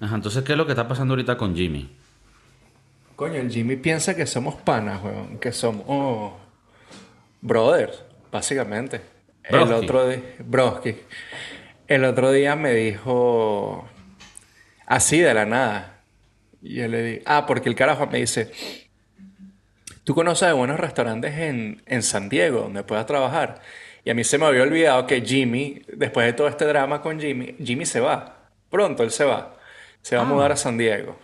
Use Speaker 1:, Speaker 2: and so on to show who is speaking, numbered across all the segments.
Speaker 1: Ajá, entonces, ¿qué es lo que está pasando ahorita con Jimmy?
Speaker 2: Coño, el Jimmy piensa que somos panas, weón. Que somos brothers, básicamente. El otro día... Broski. El otro día me dijo... Así, de la nada. Y yo le dije... Ah, porque el carajo me dice... ¿Tú conoces de buenos restaurantes en, en San Diego donde puedas trabajar? Y a mí se me había olvidado que Jimmy, después de todo este drama con Jimmy, Jimmy se va. Pronto él se va. Se va a mudar a San Diego.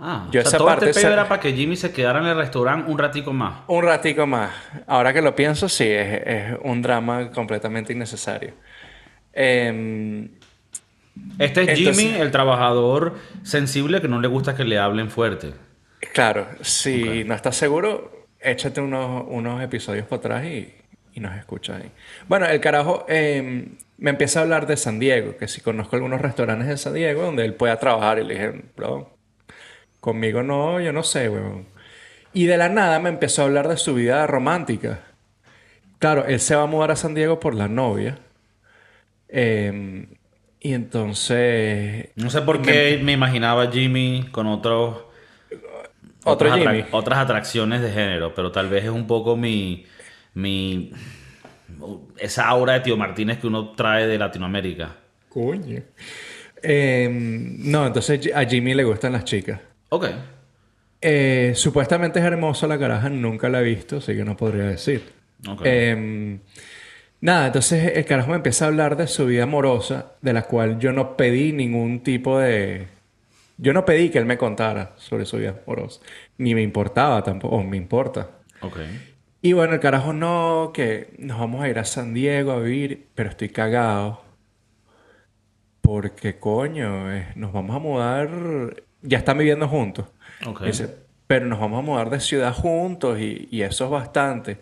Speaker 1: Ah,
Speaker 2: Yo
Speaker 1: o sea,
Speaker 2: esa
Speaker 1: todo
Speaker 2: parte
Speaker 1: este
Speaker 2: esa-
Speaker 1: era para que Jimmy se quedara en el restaurante un ratico más.
Speaker 2: Un ratico más. Ahora que lo pienso, sí, es, es un drama completamente innecesario. Em,
Speaker 1: Este es
Speaker 2: Entonces-
Speaker 1: Jimmy, el trabajador sensible que no le gusta que le hablen fuerte.
Speaker 2: claro, si no estás seguro, échate unos, unos episodios por atrás y, y nos escucha ahí. Bueno, el carajo em, me empieza a hablar de San Diego, que si conozco algunos restaurantes en San Diego donde él pueda trabajar. Y le dije, bro, conmigo no, yo no sé, weón. Y de la nada me empezó a hablar de su vida romántica. Claro, él se va a mudar a San Diego por la novia. Em, y entonces...
Speaker 1: No sé por qué me imaginaba a Jimmy con otros...
Speaker 2: Otro
Speaker 1: otras
Speaker 2: Jimmy.
Speaker 1: otras atracciones de género, pero tal vez es un poco mi... mi esa aura de Tío Martínez que uno trae de Latinoamérica.
Speaker 2: Coño. Em, no, entonces a Jimmy le gustan las chicas.
Speaker 1: Ok.
Speaker 2: Eh, supuestamente es hermosa la caraja, nunca la he visto, así que no podría decir.
Speaker 1: Ok.
Speaker 2: Em, nada, entonces el carajo me empieza a hablar de su vida amorosa, de la cual yo no pedí ningún tipo de... Yo no pedí que él me contara sobre su vida amorosa, ni me importaba tampoco, o me importa.
Speaker 1: Ok.
Speaker 2: Y bueno, el carajo no, que nos vamos a ir a San Diego a vivir, pero estoy cagado. Porque coño, eh, nos vamos a mudar, ya están viviendo juntos. Dice, pero nos vamos a mudar de ciudad juntos y, y eso es bastante.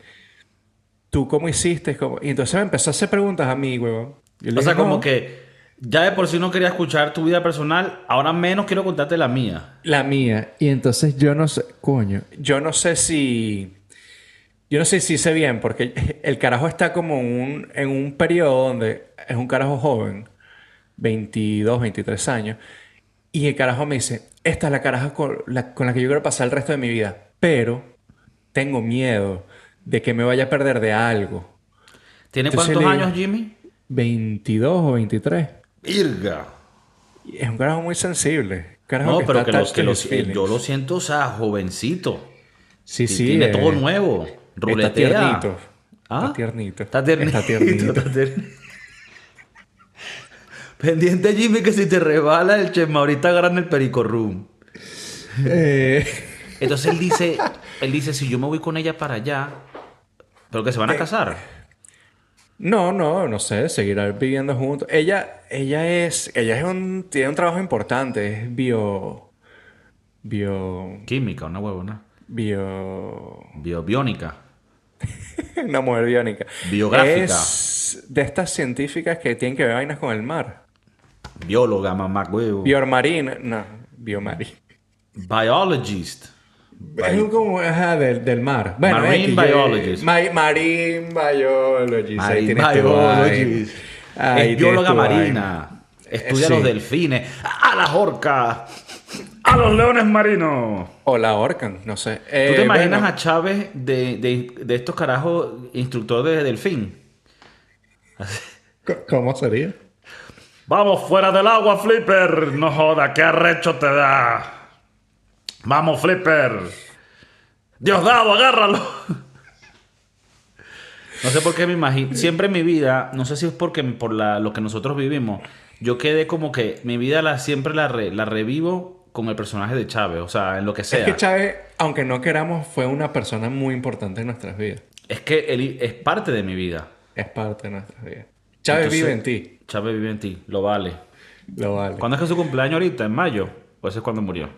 Speaker 2: ¿Tú cómo hiciste? ¿Cómo? Y entonces me empezó a hacer preguntas a mí, huevón.
Speaker 1: O sea, como que ya de por sí no quería escuchar tu vida personal, ahora menos quiero contarte la mía.
Speaker 2: La mía. Y entonces yo no sé, coño, yo no sé si... Yo no sé si hice bien, porque el carajo está como un, en un periodo donde es un carajo joven, 22, 23 años, y el carajo me dice, esta es la caraja con la, con la que yo quiero pasar el resto de mi vida, pero tengo miedo de que me vaya a perder de algo.
Speaker 1: ¿Tiene
Speaker 2: Entonces
Speaker 1: cuántos años, Jimmy?
Speaker 2: 22 o 23.
Speaker 1: Irga.
Speaker 2: Y es un carajo muy sensible. carajo
Speaker 1: No,
Speaker 2: que
Speaker 1: pero
Speaker 2: está
Speaker 1: que, lo,
Speaker 2: attached
Speaker 1: que
Speaker 2: to
Speaker 1: lo-
Speaker 2: his
Speaker 1: eh, yo lo siento, o sea, jovencito.
Speaker 2: Sí,
Speaker 1: Y
Speaker 2: sí.
Speaker 1: Tiene
Speaker 2: eh,
Speaker 1: todo nuevo.
Speaker 2: Está
Speaker 1: Ruletea.
Speaker 2: tiernito.
Speaker 1: ¿Ah?
Speaker 2: Está tiernito.
Speaker 1: Está tiernito.
Speaker 2: Está tiernito.
Speaker 1: está tiernito. Pendiente, Jimmy, que si te rebala el chema, ahorita agarran el perico room.
Speaker 2: Eh,
Speaker 1: Entonces él dice, él dice, si yo me voy con ella para allá, pero que se van a casar.
Speaker 2: no, no, no sé, seguirá viviendo juntos. Ella, ella es, ella es un, tiene un trabajo importante, es bio, bio,
Speaker 1: Química, una huevona.
Speaker 2: bio,
Speaker 1: Bio, biónica.
Speaker 2: una mujer biónica.
Speaker 1: Biográfica.
Speaker 2: Es de estas científicas que tienen que ver vainas con el mar.
Speaker 1: Bióloga, mamá huevo.
Speaker 2: Biomarina, no, biomarina.
Speaker 1: Biologist.
Speaker 2: Es como, ajá, del, del mar. Bueno,
Speaker 1: Marine
Speaker 2: yo-
Speaker 1: biologist.
Speaker 2: Ma- marine biologist.
Speaker 1: Marine biologist. Es bióloga marina. Estudia
Speaker 2: Eh,
Speaker 1: los
Speaker 2: sí.
Speaker 1: delfines. A la orca. A los leones marinos.
Speaker 2: O la ahorcan, no sé.
Speaker 1: ¿Tú
Speaker 2: Eh,
Speaker 1: te imaginas
Speaker 2: bueno,
Speaker 1: a Chávez de, de- de estos carajos instructor de delfín?
Speaker 2: ¿Cómo sería?
Speaker 1: Vamos fuera del agua, Flipper. No joda, qué arrecho te da. Vamos, Flipper. Diosdado, agárralo. No sé por qué me imagino. Siempre en mi vida, no sé si es porque por la- lo que nosotros vivimos, yo quedé como que mi vida la, siempre la, re- la revivo con el personaje de Chávez. O sea, en lo que sea.
Speaker 2: Es que Chávez, aunque no queramos, fue una persona muy importante en nuestras vidas.
Speaker 1: Es que él es parte de mi vida.
Speaker 2: Es parte de nuestras vidas. Chávez
Speaker 1: Entonces,
Speaker 2: vive en ti.
Speaker 1: Chávez vive en ti, lo vale.
Speaker 2: Lo vale.
Speaker 1: ¿Cuándo es que su cumpleaños ahorita? ¿En mayo? ¿O ese es cuando murió?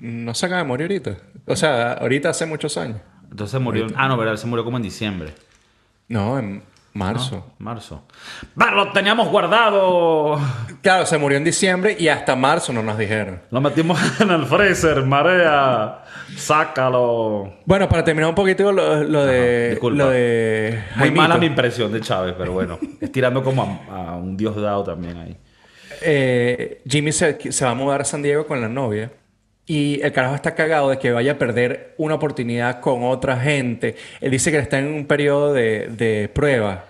Speaker 2: No se acaba de morir ahorita. O sea, ahorita hace muchos años.
Speaker 1: Entonces murió. Ah, no, verdad, se murió como en diciembre.
Speaker 2: No, en marzo.
Speaker 1: Marzo. ¡Bah, lo teníamos guardado!
Speaker 2: Claro, se murió en diciembre y hasta marzo no nos dijeron.
Speaker 1: Lo metimos en el freezer, marea. Sácalo.
Speaker 2: Bueno, para terminar un poquito lo, lo de.
Speaker 1: disculpa.
Speaker 2: Lo de.
Speaker 1: Muy mala mi impresión de Chávez, pero bueno. es tirando como a, a un dios dado también ahí.
Speaker 2: eh, Jimmy se, se va a mudar a San Diego con la novia. Y el carajo está cagado de que vaya a perder una oportunidad con otra gente. Él dice que está en un periodo de, de prueba.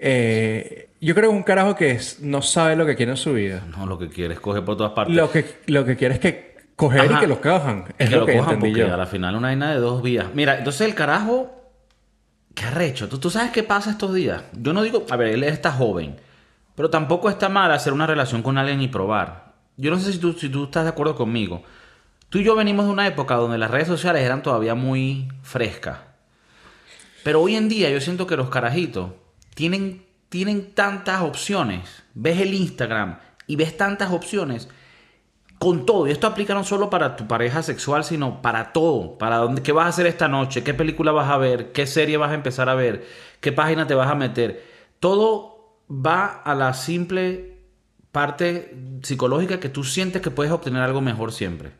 Speaker 2: Eh, yo creo que es un carajo que no sabe lo que quiere en su vida.
Speaker 1: No, lo que quiere es coger por todas partes.
Speaker 2: Lo que, lo que quiere es que coger y que lo cojan. Es
Speaker 1: que
Speaker 2: lo,
Speaker 1: que lo cojan porque a la final una vaina de dos vías. Mira, entonces el carajo... ¿Qué arrecho? ¿Tú, ¿Tú sabes qué pasa estos días? Yo no digo... A ver, él está joven. Pero tampoco está mal hacer una relación con alguien y probar. Yo no sé si tú, si tú estás de acuerdo conmigo. Tú y yo venimos de una época donde las redes sociales eran todavía muy frescas. Pero hoy en día yo siento que los carajitos tienen, tienen tantas opciones. Ves el Instagram y ves tantas opciones con todo. Y esto aplica no solo para tu pareja sexual, sino para todo. Para dónde, qué vas a hacer esta noche, qué película vas a ver, qué serie vas a empezar a ver, qué página te vas a meter. Todo va a la simple parte psicológica que tú sientes que puedes obtener algo mejor siempre.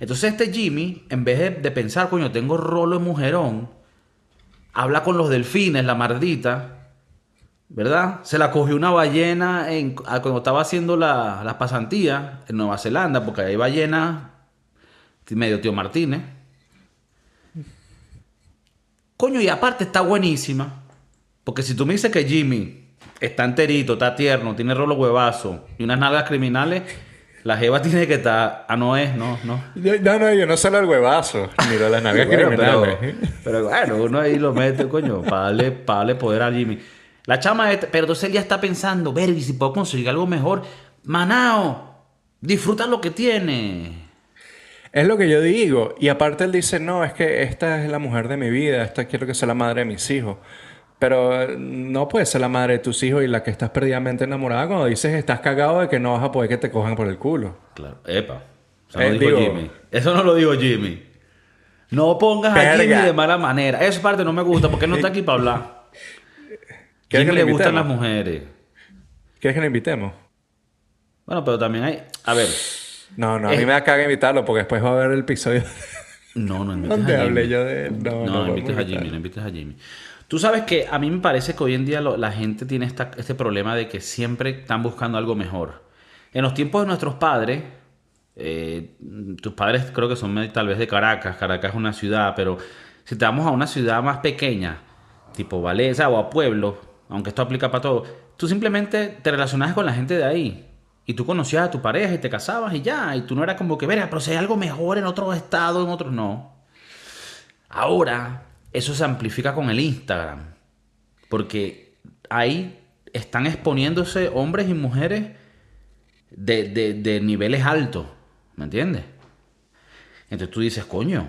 Speaker 1: Entonces este Jimmy, en vez de, pensar, coño, tengo rolo de mujerón, habla con los delfines, la mardita, ¿verdad? Se la cogió una ballena en, cuando estaba haciendo las la pasantías en Nueva Zelanda, porque hay ballenas medio tío Martínez. Coño, y aparte está buenísima. Porque si tú me dices que Jimmy está enterito, está tierno, tiene rolo huevazo y unas nalgas criminales, la jeva tiene que estar. Ah, no es, no, no.
Speaker 2: no, no, yo no solo el huevazo. Mira las nalgas criminales.
Speaker 1: Pero, pero, bueno, uno ahí lo mete, coño, para darle, poder a Jimmy. La chama, pero entonces él ya está pensando, ver, y si puedo conseguir algo mejor. Manao, disfruta lo que tiene.
Speaker 2: Es lo que yo digo. Y aparte él dice, no, es que esta es la mujer de mi vida, esta quiero que sea la madre de mis hijos. Pero no puede ser la madre de tus hijos y la que estás perdidamente enamorada cuando dices estás cagado de que no vas a poder que te cojan por el culo.
Speaker 1: Claro, epa. Eso no, lo eh, dijo Jimmy. Eso no lo digo Jimmy. No pongas a Jimmy de mala manera. Esa parte no me gusta porque no está aquí para hablar. Jimmy le, le gustan las mujeres.
Speaker 2: ¿Quieres que le invitemos?
Speaker 1: Bueno, pero también hay. A ver.
Speaker 2: No, no, a mí me da caga invitarlo porque después va a ver el episodio.
Speaker 1: No, no invites a Jimmy.
Speaker 2: hablé yo de
Speaker 1: No, no, no invites a Jimmy, no invites a Jimmy. Tú sabes que a mí me parece que hoy en día la gente tiene este problema de que siempre están buscando algo mejor. En los tiempos de nuestros padres, eh, tus padres creo que son tal vez de Caracas, Caracas es una ciudad, pero si te vamos a una ciudad más pequeña, tipo Valencia o a pueblo, aunque esto aplica para todo, tú simplemente te relacionabas con la gente de ahí. Y tú conocías a tu pareja y te casabas y ya. Y tú no eras como que, verga, pero si hay algo mejor en otro estado, en otros no. Ahora, eso se amplifica con el Instagram. Porque ahí están exponiéndose hombres y mujeres de, niveles altos. ¿Me entiendes? Entonces tú dices, coño.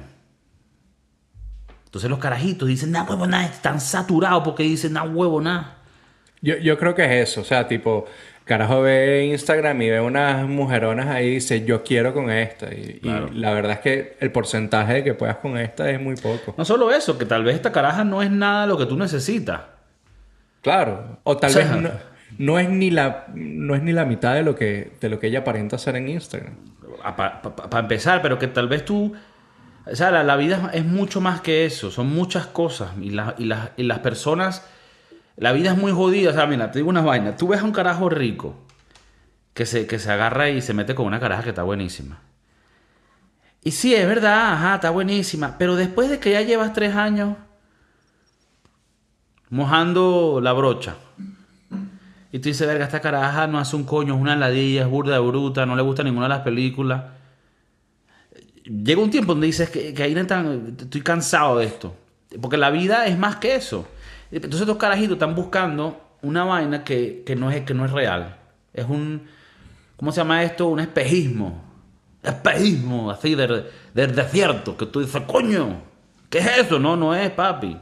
Speaker 1: Entonces los carajitos dicen, nada huevo, nada, están saturados porque dicen, nada huevo, nada.
Speaker 2: Yo, yo creo que es eso, o sea, tipo, carajo ve Instagram y ve unas mujeronas ahí y dice, yo quiero con esta. Y, la verdad es que el porcentaje de que puedas con esta es muy poco.
Speaker 1: No solo eso, que tal vez esta caraja no es nada lo que tú necesitas.
Speaker 2: Claro. O tal vez no, es ni la, no es ni la mitad de lo que, de lo que ella aparenta hacer en Instagram.
Speaker 1: Para empezar, pero que tal vez tú... O sea, la, vida es mucho más que eso. Son muchas cosas. Y, y, y las personas la vida es muy jodida. O sea, mira, te digo una vaina. Tú ves a un carajo rico que se, que se agarra y se mete con una caraja que está buenísima. Y sí, es verdad, ajá, está buenísima. Pero después de que ya llevas tres años mojando la brocha. Y tú dices, verga, esta caraja no hace un coño, es una ladilla, es burda de bruta, no le gusta ninguna de las películas. Llega un tiempo donde dices que, ahí estoy cansado de esto. Porque la vida es más que eso. Entonces estos carajitos están buscando una vaina que, no, es, que no es real. Es un, ¿cómo se llama esto? Un espejismo. Espejismo, así, del, desierto. Que tú dices, coño, ¿qué es eso? No, no es, papi.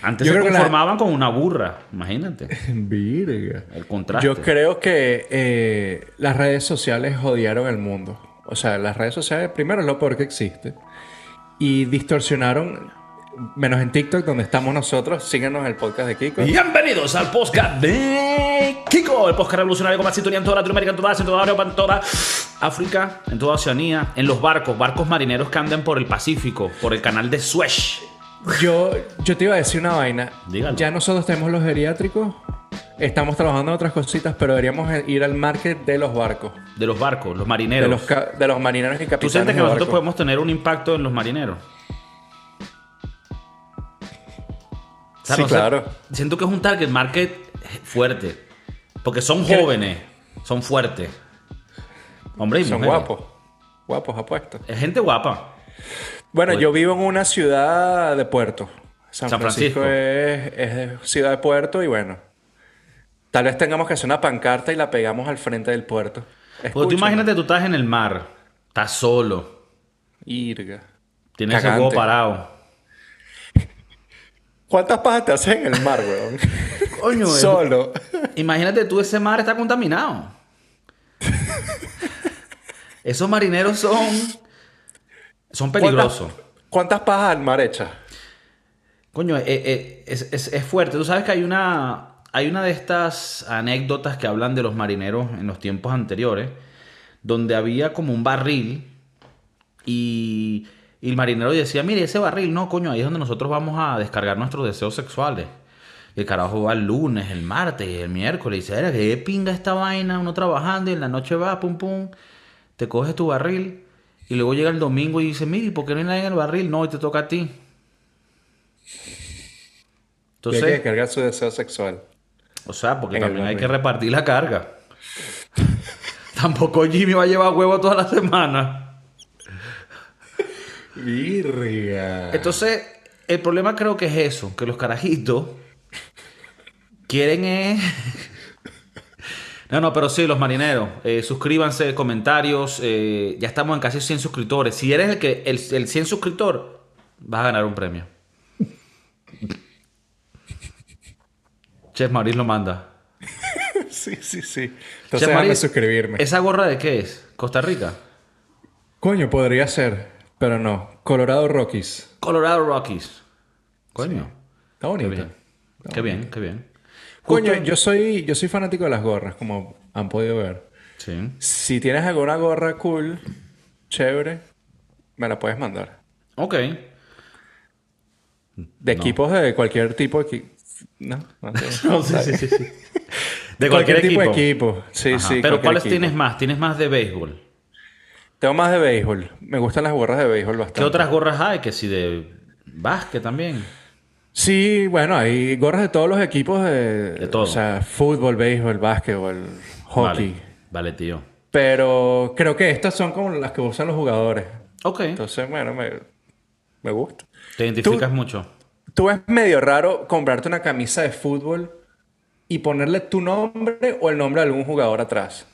Speaker 1: Antes se conformaban con una burra, imagínate.
Speaker 2: Virga.
Speaker 1: El contraste.
Speaker 2: Yo creo que eh, las redes sociales jodieron el mundo. O sea, las redes sociales, primero, es lo peor que existe. Y distorsionaron Menos en TikTok, donde estamos nosotros. Síguenos en el podcast de Kiko.
Speaker 1: Bienvenidos al podcast de Kiko, el podcast revolucionario con más sintonía en toda Latinoamérica, en toda Asia, en toda Europa, en toda África, en toda Oceanía, en los barcos, barcos marineros que andan por el Pacífico, por el canal de Suez.
Speaker 2: Yo, yo te iba a decir una vaina. Ya nosotros tenemos los geriátricos Estamos trabajando en otras cositas, pero deberíamos ir al market de los barcos.
Speaker 1: De los barcos, los marineros.
Speaker 2: De los, ca- de los marineros y capitanes
Speaker 1: ¿Tú sientes que
Speaker 2: de
Speaker 1: nosotros
Speaker 2: barco.
Speaker 1: podemos tener un impacto en los marineros? Sea,
Speaker 2: Sí,
Speaker 1: no sé,
Speaker 2: claro.
Speaker 1: siento que es un target market fuerte. Porque son jóvenes, son fuertes. Hombres y
Speaker 2: Son
Speaker 1: mujeres.
Speaker 2: guapos. Guapos, apuestos.
Speaker 1: Es gente guapa.
Speaker 2: Bueno,
Speaker 1: Oye.
Speaker 2: yo vivo en una ciudad de puerto. San,
Speaker 1: San
Speaker 2: Francisco,
Speaker 1: Francisco.
Speaker 2: Es, ciudad de puerto y bueno. Tal vez tengamos que hacer una pancarta y la pegamos al frente del puerto.
Speaker 1: Porque tú imagínate, tú estás en el mar, estás solo,
Speaker 2: Irga.
Speaker 1: tienes
Speaker 2: Cagante.
Speaker 1: huevo parado.
Speaker 2: ¿Cuántas pajas te haces en el mar, weón?
Speaker 1: Coño,
Speaker 2: Solo.
Speaker 1: Imagínate tú, ese mar está contaminado. Esos marineros son. Son peligrosos.
Speaker 2: ¿Cuántas, cuántas pajas al mar hechas?
Speaker 1: Coño, eh, eh, es, es- es fuerte. Tú sabes que hay una. Hay una de estas anécdotas que hablan de los marineros en los tiempos anteriores. Donde había como un barril. Y, y el marinero decía: Mire, ese barril, no, coño, ahí es donde nosotros vamos a descargar nuestros deseos sexuales. Y el carajo va el lunes, el martes, el miércoles. Y dice: Era que pinga esta vaina, uno trabajando y en la noche va, pum, pum. Te coges tu barril. Y luego llega el domingo y dice: Mire, ¿y por qué no hay nadie en el barril? No, y te toca a ti.
Speaker 2: Y hay que
Speaker 1: Entonces,
Speaker 2: descargar su deseo sexual.
Speaker 1: o sea, porque
Speaker 2: en
Speaker 1: también hay que repartir la carga. Tampoco Jimmy va a llevar huevo toda la semana.
Speaker 2: Virga.
Speaker 1: Entonces, el problema creo que es eso, que los carajitos quieren es... No, no, pero sí, los marineros, eh, suscríbanse, comentarios, eh, ya estamos en casi 100 suscriptores. Si eres el que el, el 100 suscriptor, vas a ganar un premio. Chef Maurice lo manda.
Speaker 2: Sí, sí, sí.
Speaker 1: Chef
Speaker 2: Entonces déjame
Speaker 1: Maurice,
Speaker 2: suscribirme.
Speaker 1: ¿Esa gorra de qué es? ¿Costa Rica?
Speaker 2: Coño, podría ser, pero no. Colorado Rockies.
Speaker 1: Colorado Rockies. Coño.
Speaker 2: Está
Speaker 1: Qué
Speaker 2: bonito.
Speaker 1: Qué bien, qué bien.
Speaker 2: Coño,
Speaker 1: Justo-
Speaker 2: yo soy, yo soy fanático de las gorras, como han podido ver.
Speaker 1: Sí.
Speaker 2: Si tienes alguna gorra cool, chévere, me la puedes mandar.
Speaker 1: Ok.
Speaker 2: De
Speaker 1: No.
Speaker 2: equipos de cualquier tipo de No, no.
Speaker 1: No, sí, sí, sí, sí. De cualquier,
Speaker 2: tipo
Speaker 1: equipo.
Speaker 2: de equipo. Sí,
Speaker 1: Ajá.
Speaker 2: sí.
Speaker 1: Pero
Speaker 2: cualquier
Speaker 1: ¿cuáles
Speaker 2: equipo.
Speaker 1: tienes más? ¿Tienes más de béisbol?
Speaker 2: Tengo más de béisbol. Me gustan las gorras de béisbol bastante.
Speaker 1: ¿Qué otras gorras hay? Que si de básquet también.
Speaker 2: Sí, bueno, hay gorras de todos los equipos de...
Speaker 1: De todo.
Speaker 2: O sea, fútbol, béisbol, básquetbol, hockey.
Speaker 1: Vale, vale tío.
Speaker 2: Pero creo que estas son como las que usan los jugadores.
Speaker 1: Ok.
Speaker 2: Entonces, bueno, me, me gusta.
Speaker 1: Te identificas mucho.
Speaker 2: Tú ves medio raro comprarte una camisa de fútbol y ponerle tu nombre o el nombre de algún jugador atrás.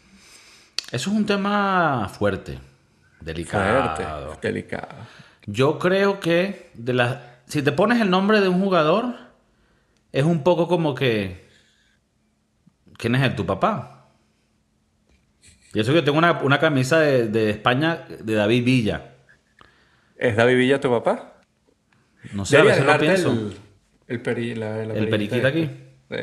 Speaker 1: Eso es un tema fuerte. Delicado.
Speaker 2: Fuerte, delicado.
Speaker 1: Yo creo que de las si te pones el nombre de un jugador, es un poco como que. ¿Quién es él? ¿Tu papá? Y eso que yo tengo una, una camisa de, de España de David Villa.
Speaker 2: ¿Es David Villa tu papá?
Speaker 1: No sé, a
Speaker 2: Deberías
Speaker 1: veces lo pienso.
Speaker 2: el, el, peri- la- la
Speaker 1: El periquito
Speaker 2: esta.
Speaker 1: aquí.
Speaker 2: Sí.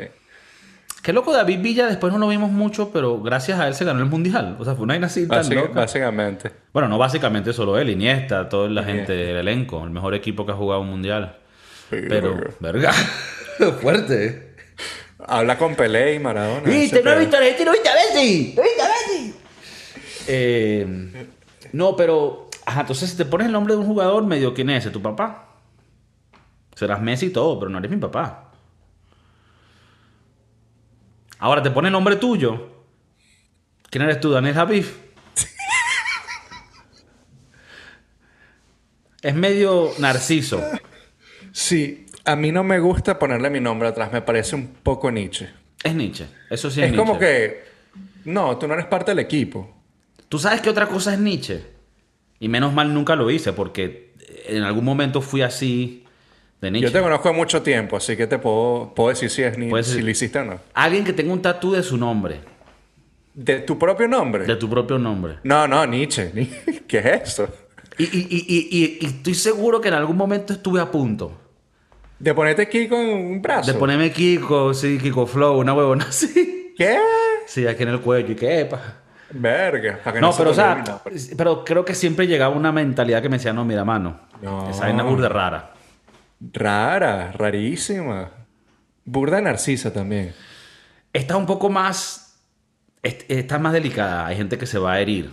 Speaker 1: Qué loco, David Villa, después no lo vimos mucho, pero gracias a él se ganó el mundial. O sea, fue una vaina así tan
Speaker 2: Básica-
Speaker 1: loca.
Speaker 2: básicamente.
Speaker 1: Bueno, no básicamente solo él, Iniesta, toda la
Speaker 2: Iniesta.
Speaker 1: gente del elenco, el mejor equipo que ha jugado un mundial.
Speaker 2: Sí,
Speaker 1: Pero,
Speaker 2: verga.
Speaker 1: verga, fuerte.
Speaker 2: Habla con Pelé y Maradona.
Speaker 1: ¿Viste? ¿No este? ¿No viste a Messi? ¿No viste a Messi? Eh, no, pero... Ajá, entonces si te pones el nombre de un jugador, medio quién es ese, tu papá. Serás Messi y todo, pero no eres mi papá. Ahora te pone el nombre tuyo. ¿Quién eres tú, Daniel Javif? es medio narciso.
Speaker 2: Sí, a mí no me gusta ponerle mi nombre atrás. Me parece un poco Nietzsche.
Speaker 1: Es Nietzsche. Eso sí
Speaker 2: Es,
Speaker 1: es,
Speaker 2: como
Speaker 1: Nietzsche.
Speaker 2: que... No, tú no eres parte del equipo.
Speaker 1: ¿Tú sabes qué otra cosa es Nietzsche? Y menos mal nunca lo hice porque en algún momento fui así de Nietzsche.
Speaker 2: Yo te conozco de mucho tiempo, así que te puedo, puedo decir si, es ni,
Speaker 1: Puedes
Speaker 2: si lo hiciste o no.
Speaker 1: Alguien que tenga un tatú de su nombre,
Speaker 2: ¿De tu propio nombre?
Speaker 1: de tu propio nombre.
Speaker 2: No, no, Nietzsche. Ni- ¿Qué es eso?
Speaker 1: Y, y- y- y- estoy seguro que en algún momento estuve a punto
Speaker 2: De ponerte aquí con un brazo.
Speaker 1: de ponerme Kiko, sí, Kiko Flow, una huevona así.
Speaker 2: ¿Qué?
Speaker 1: Sí, aquí en el cuello y qué epa.
Speaker 2: Verga. para que
Speaker 1: No,
Speaker 2: se
Speaker 1: pero o sea, pero creo que siempre llegaba una mentalidad que me decía, no, mira, mano,
Speaker 2: No.
Speaker 1: esa vaina es burda rara.
Speaker 2: Rara, rarísima. Burda narcisa también.
Speaker 1: Esta es un poco más. est- Esta es más delicada. Hay gente que se va a herir.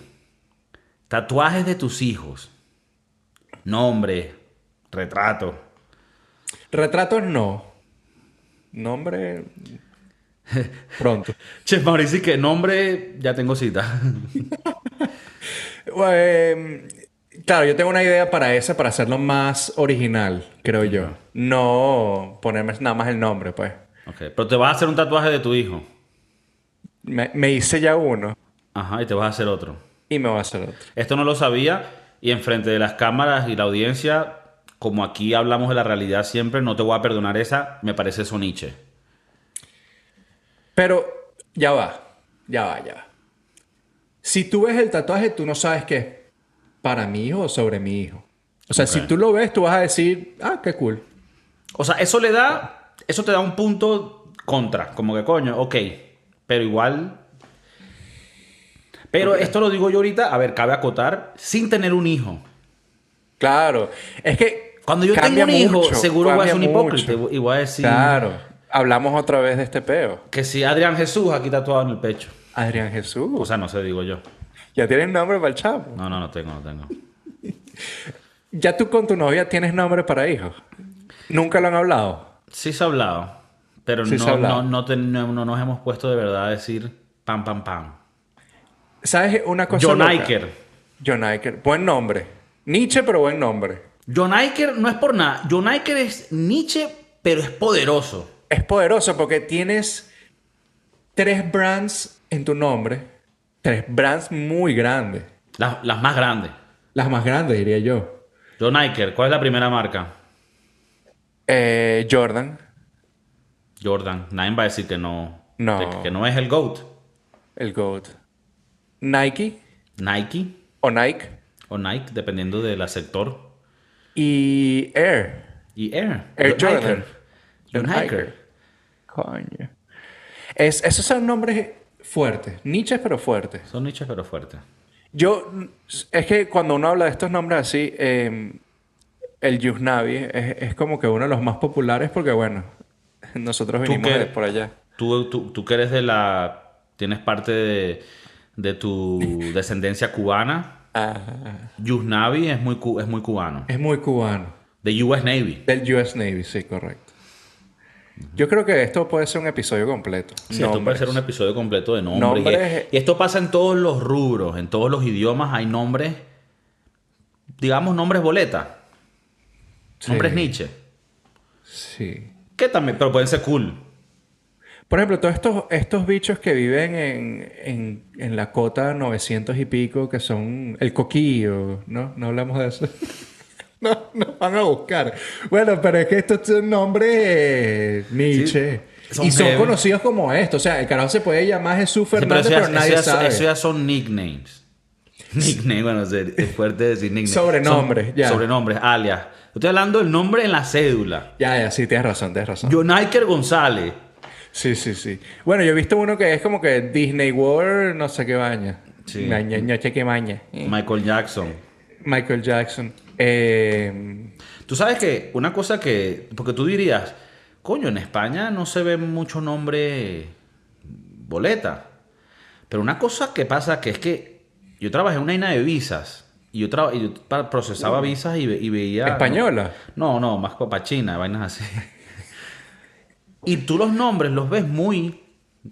Speaker 1: Tatuajes de tus hijos. Nombre. Retrato.
Speaker 2: Retratos no. Nombre. Pronto.
Speaker 1: Che, Mauricio, que nombre. Ya tengo cita.
Speaker 2: Eh, claro, yo tengo una idea para esa, para hacerlo más original, creo yo. No ponerme nada más el nombre, pues.
Speaker 1: ok. Pero te vas a hacer un tatuaje de tu hijo.
Speaker 2: Me, me hice ya uno
Speaker 1: Ajá, y te vas a hacer otro.
Speaker 2: y me voy a hacer otro.
Speaker 1: Esto no lo sabía y enfrente de las cámaras y la audiencia, como aquí hablamos de la realidad siempre, no te voy a perdonar esa, me parece soniche.
Speaker 2: Pero ya va, ya va, ya va. Si tú ves el tatuaje, tú no sabes qué es para mi hijo o sobre mi hijo. O sea, si tú lo ves, tú vas a decir, ah, qué cool.
Speaker 1: O sea, eso le da, eso te da un punto contra, como que coño, ok, pero igual... Pero esto lo digo yo ahorita, a ver, cabe acotar, sin tener un hijo.
Speaker 2: Claro, es que
Speaker 1: Cuando yo tengo un hijo,
Speaker 2: mucho,
Speaker 1: seguro voy a ser un hipócrita
Speaker 2: mucho.
Speaker 1: y voy a decir
Speaker 2: Claro, hablamos otra vez de este peo.
Speaker 1: que si Adrián Jesús aquí tatuado en el pecho.
Speaker 2: Adrián Jesús.
Speaker 1: O sea, no sé, digo yo.
Speaker 2: Ya tienes nombre para el chavo.
Speaker 1: No, no, no tengo, no tengo.
Speaker 2: Ya tú con tu novia tienes nombre para hijos. Nunca lo han hablado.
Speaker 1: Sí se ha hablado, pero
Speaker 2: Sí
Speaker 1: no,
Speaker 2: se ha hablado.
Speaker 1: no, no, te- no- no nos hemos puesto de verdad a decir pam, pam, pam.
Speaker 2: ¿Sabes una cosa?
Speaker 1: John
Speaker 2: loca?
Speaker 1: Iker.
Speaker 2: John Iker. Buen nombre. Nietzsche, pero buen nombre.
Speaker 1: John Iker no es por nada. John Iker es Nietzsche, pero es poderoso.
Speaker 2: Es poderoso porque tienes tres brands en tu nombre. Tres brands muy grandes.
Speaker 1: Las, las más grandes.
Speaker 2: Las más grandes, diría yo.
Speaker 1: John Iker, ¿cuál es la primera marca?
Speaker 2: Eh, Jordan.
Speaker 1: Jordan. Nadie va a decir que no.
Speaker 2: No.
Speaker 1: que- no es el GOAT.
Speaker 2: El GOAT. Nike
Speaker 1: Nike
Speaker 2: o Nike.
Speaker 1: o Nike, dependiendo del sector.
Speaker 2: Y Air.
Speaker 1: Y Air.
Speaker 2: Air Jordan.
Speaker 1: John Iker.
Speaker 2: Coño. Es, esos son nombres fuertes. Nietzsche, pero fuertes.
Speaker 1: Son Nietzsche, pero fuertes.
Speaker 2: Yo, es que cuando uno habla de estos nombres así, eh, el Yusnavi es, es como que uno de los más populares porque, bueno, nosotros
Speaker 1: ¿Tú
Speaker 2: vinimos
Speaker 1: qué?
Speaker 2: de por allá.
Speaker 1: Tú, tú, tú que eres de la... Tienes parte de, de tu descendencia cubana.
Speaker 2: Ah,
Speaker 1: Yusnavi es muy, es muy cubano.
Speaker 2: es muy cubano.
Speaker 1: De US Navy.
Speaker 2: Del US Navy, sí, correcto. Yo creo que esto puede ser un episodio completo.
Speaker 1: Sí, esto puede ser un episodio completo de nombres.
Speaker 2: Nombres-
Speaker 1: Y, y esto pasa en todos los rubros, en todos los idiomas hay nombres, digamos nombres boleta,
Speaker 2: Sí,
Speaker 1: nombres Nietzsche,
Speaker 2: Sí.
Speaker 1: que también, pero pueden ser cool.
Speaker 2: Por ejemplo, todos estos, estos bichos que viven en, en, en la cota 900 y pico, que son el coquillo, ¿no? No hablamos de eso. no, nos van a buscar. Bueno, pero es que estos son nombres eh, Nietzsche.
Speaker 1: Sí, son
Speaker 2: y son
Speaker 1: heavy.
Speaker 2: conocidos como esto. O sea, el carajo se puede llamar Jesús
Speaker 1: Sí, pero
Speaker 2: Fernández,
Speaker 1: eso
Speaker 2: pero,
Speaker 1: ya,
Speaker 2: nadie
Speaker 1: eso ya-
Speaker 2: sabe.
Speaker 1: eso ya son nicknames. Nickname, bueno, es es fuerte decir nickname.
Speaker 2: Sobrenombres,
Speaker 1: Son
Speaker 2: ya.
Speaker 1: Sobrenombres, alias. Estoy hablando del nombre en la cédula.
Speaker 2: Ya, ya, sí, tienes razón, tienes razón.
Speaker 1: John Iker González.
Speaker 2: Sí, sí, sí. Bueno, yo he visto uno que es como que Disney World, no sé qué baña.
Speaker 1: Sí.
Speaker 2: Maña, no sé qué baña.
Speaker 1: Michael Jackson.
Speaker 2: Michael Jackson. Eh,
Speaker 1: Tú sabes que una cosa que. Porque tú dirías, coño, en España no se ve mucho nombre boleta. Pero una cosa que pasa que es que yo trabajé en una INA de visas. Y yo, traba- y yo procesaba visas y, ve- y veía.
Speaker 2: ¿Española?
Speaker 1: No, no, más para China, vainas así. y tú los nombres los ves muy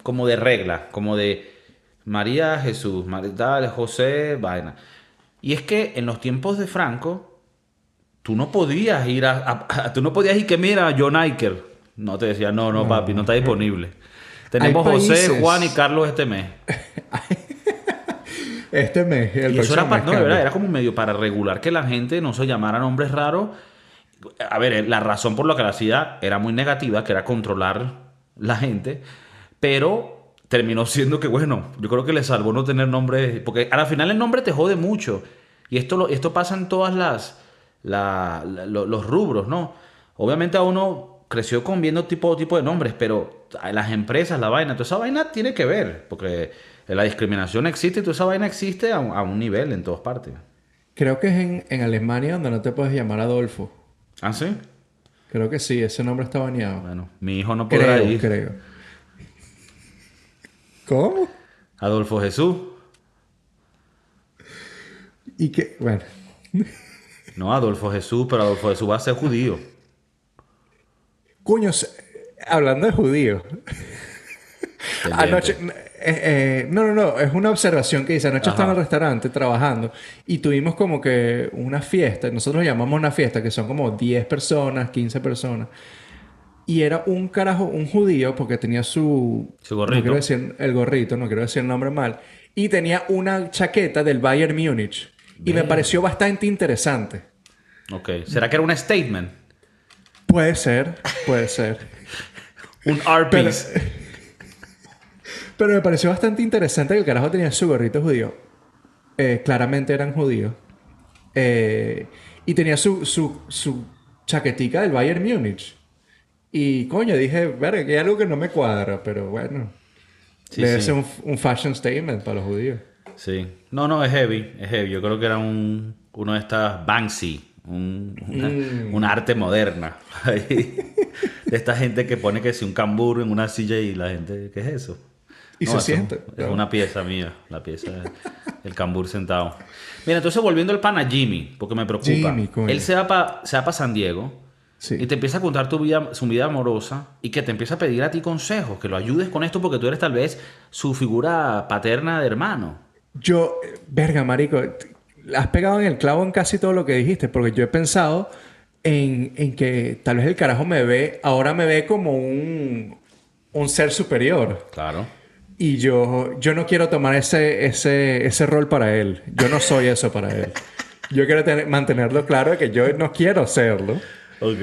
Speaker 1: como de regla, como de María Jesús, María José, vaina. Y es que en los tiempos de Franco, tú no podías ir a, a- a- tú no podías ir que mira John Iker. No te decía, no, no, papi, no está disponible. Tenemos José, Juan y Carlos este mes.
Speaker 2: este mes, el
Speaker 1: Y eso era,
Speaker 2: próximo
Speaker 1: pa-
Speaker 2: mes
Speaker 1: no, de verdad, era como medio para regular que la gente no se llamara nombres raros. A ver, eh, la razón por la que la hacía era muy negativa, que era controlar la gente, pero terminó siendo que, bueno, yo creo que le salvó no tener nombres, porque al final el nombre te jode mucho. Y esto, lo- esto pasa en todas las, la- la- lo- los rubros, ¿no? Obviamente a uno creció con viendo tipo, tipo de nombres, pero las empresas, la vaina, toda esa vaina tiene que ver, porque la discriminación existe y toda esa vaina existe a, un- a un nivel en todas partes.
Speaker 2: Creo que es en, en Alemania donde no te puedes llamar Adolfo.
Speaker 1: ¿Ah, sí?
Speaker 2: Creo que sí, ese nombre está baneado.
Speaker 1: Bueno, mi hijo no podrá
Speaker 2: Creo,
Speaker 1: ir.
Speaker 2: creo. ¿Cómo?
Speaker 1: Adolfo Jesús.
Speaker 2: Y que, bueno.
Speaker 1: No, Adolfo Jesús, pero Adolfo Jesús va a ser judío.
Speaker 2: Coño, hablando de judíos. Anoche, eh, eh, no, no, no, es una observación que dice, anoche estaba en el restaurante trabajando y tuvimos como que una fiesta, nosotros llamamos una fiesta, que son como 10 personas, 15 personas. Y era un carajo, un judío, porque tenía su...
Speaker 1: Su gorrito.
Speaker 2: No quiero decir el gorrito, no quiero decir el nombre mal. Y tenía una chaqueta del Bayern Múnich. Y me pareció bastante interesante.
Speaker 1: Ok. ¿Será que era un statement?
Speaker 2: Puede ser, puede ser.
Speaker 1: un art
Speaker 2: pero, me pareció bastante interesante que el carajo tenía su gorrito judío. Eh, claramente eran judíos. Eh, y tenía su, su, su chaquetica del Bayern Múnich. Y coño, dije, verga, que hay algo que no me cuadra, pero bueno. debe ser un, fashion statement para los judíos.
Speaker 1: Sí. No, no, es heavy, es heavy. Yo creo que era un, uno de estas Banksy, un, una, mm. arte moderna. de esta gente que pone que si un cambur en una silla y la gente, ¿qué es eso?
Speaker 2: Y se siente.
Speaker 1: Es una pieza mía, la pieza, el cambur sentado. Mira, entonces volviendo al pana Jimmy, porque me preocupa. Él se va para San Diego y te empieza a contar tu vida, su vida amorosa y que te empieza a pedir a ti consejos, que lo ayudes con esto porque tú eres tal vez su figura paterna de hermano.
Speaker 2: Yo, verga, marico, has pegado en el clavo en casi todo lo que dijiste, porque yo he pensado en, en que tal vez el carajo me ve, ahora me ve como un, un ser superior.
Speaker 1: Claro.
Speaker 2: Y yo, yo no quiero tomar ese, ese, ese rol para él. Yo no soy eso para él. Yo quiero mantenerlo claro de que yo no quiero serlo.
Speaker 1: Ok.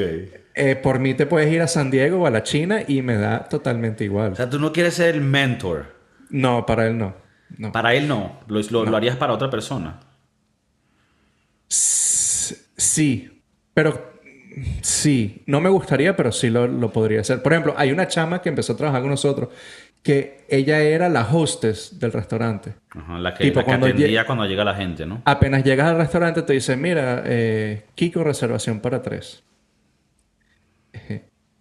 Speaker 2: Eh, por mí te puedes ir a San Diego o a la China y me da totalmente igual.
Speaker 1: O sea, tú no quieres ser el mentor.
Speaker 2: No, para él no.
Speaker 1: Para él no. Lo, harías para otra persona.
Speaker 2: sí. Pero sí. No me gustaría, pero sí lo, podría hacer. Por ejemplo, hay una chama que empezó a trabajar con nosotros que ella era la hostess del restaurante.
Speaker 1: Ajá, la que, cuando atendía cuando llega la gente, ¿no?
Speaker 2: Apenas llegas al restaurante te dice, mira, eh, Kiko, reservación para tres.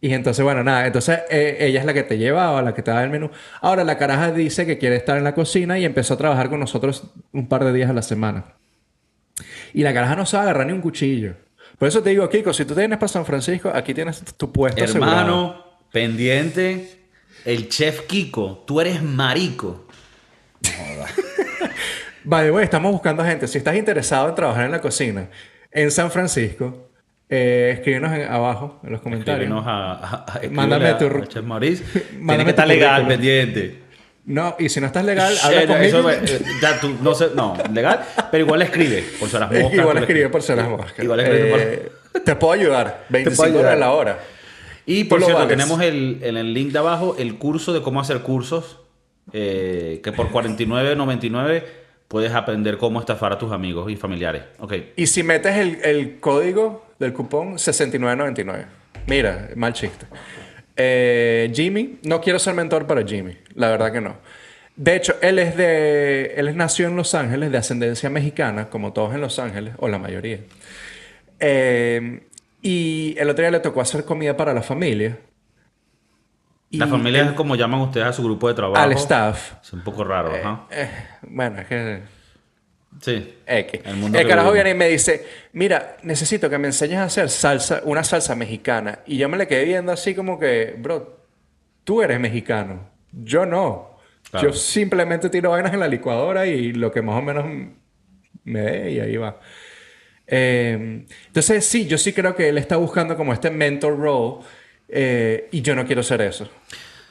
Speaker 2: Y entonces, bueno, nada, entonces eh, ella es la que te llevaba, la que te da el menú. Ahora la caraja dice que quiere estar en la cocina y empezó a trabajar con nosotros un par de días a la semana. Y la caraja no sabe agarrar ni un cuchillo. Por eso te digo, Kiko, si tú vienes para San Francisco, aquí tienes tu puesto
Speaker 1: Hermano, pendiente, el chef Kiko, tú eres marico.
Speaker 2: vale, bueno, estamos buscando gente. Si estás interesado en trabajar en la cocina en San Francisco, eh, escríbenos abajo en los comentarios.
Speaker 1: Escríbenos a,
Speaker 2: Mándame tu...
Speaker 1: Chef Maurice. Tiene que estar legal, pendiente.
Speaker 2: No, y si no estás legal, habla conmigo.
Speaker 1: Eh, ya, tú, no sé, no, legal, pero igual escribe por las moscas.
Speaker 2: Igual escribe por las moscas. Igual escribe por... Eh, te puedo ayudar. 25 dólares la hora.
Speaker 1: Y por cierto, tenemos el, en el link de abajo el curso de cómo hacer cursos, eh, que por 49.99 puedes aprender cómo estafar a tus amigos y familiares. Okay.
Speaker 2: Y si metes el, el código del cupón 69.99. Mira, mal chiste. Eh, Jimmy, no quiero ser mentor para Jimmy, la verdad que no. De hecho, él es de. Él nació en Los Ángeles, de ascendencia mexicana, como todos en Los Ángeles, o la mayoría. Eh, y el otro día le tocó hacer comida para la familia.
Speaker 1: la familia es como llaman ustedes a su grupo de trabajo.
Speaker 2: Al staff.
Speaker 1: Es un poco raro,
Speaker 2: eh, eh, bueno, es que.
Speaker 1: Sí.
Speaker 2: El, mundo el carajo viene y me dice: Mira, necesito que me enseñes a hacer salsa, una salsa mexicana. Y yo me le quedé viendo así como que, bro, tú eres mexicano. Yo no. Yo simplemente tiro vainas en la licuadora y lo que más o menos me dé y ahí va. Eh, entonces, sí, yo sí creo que él está buscando como este mentor role eh, y yo no quiero ser eso.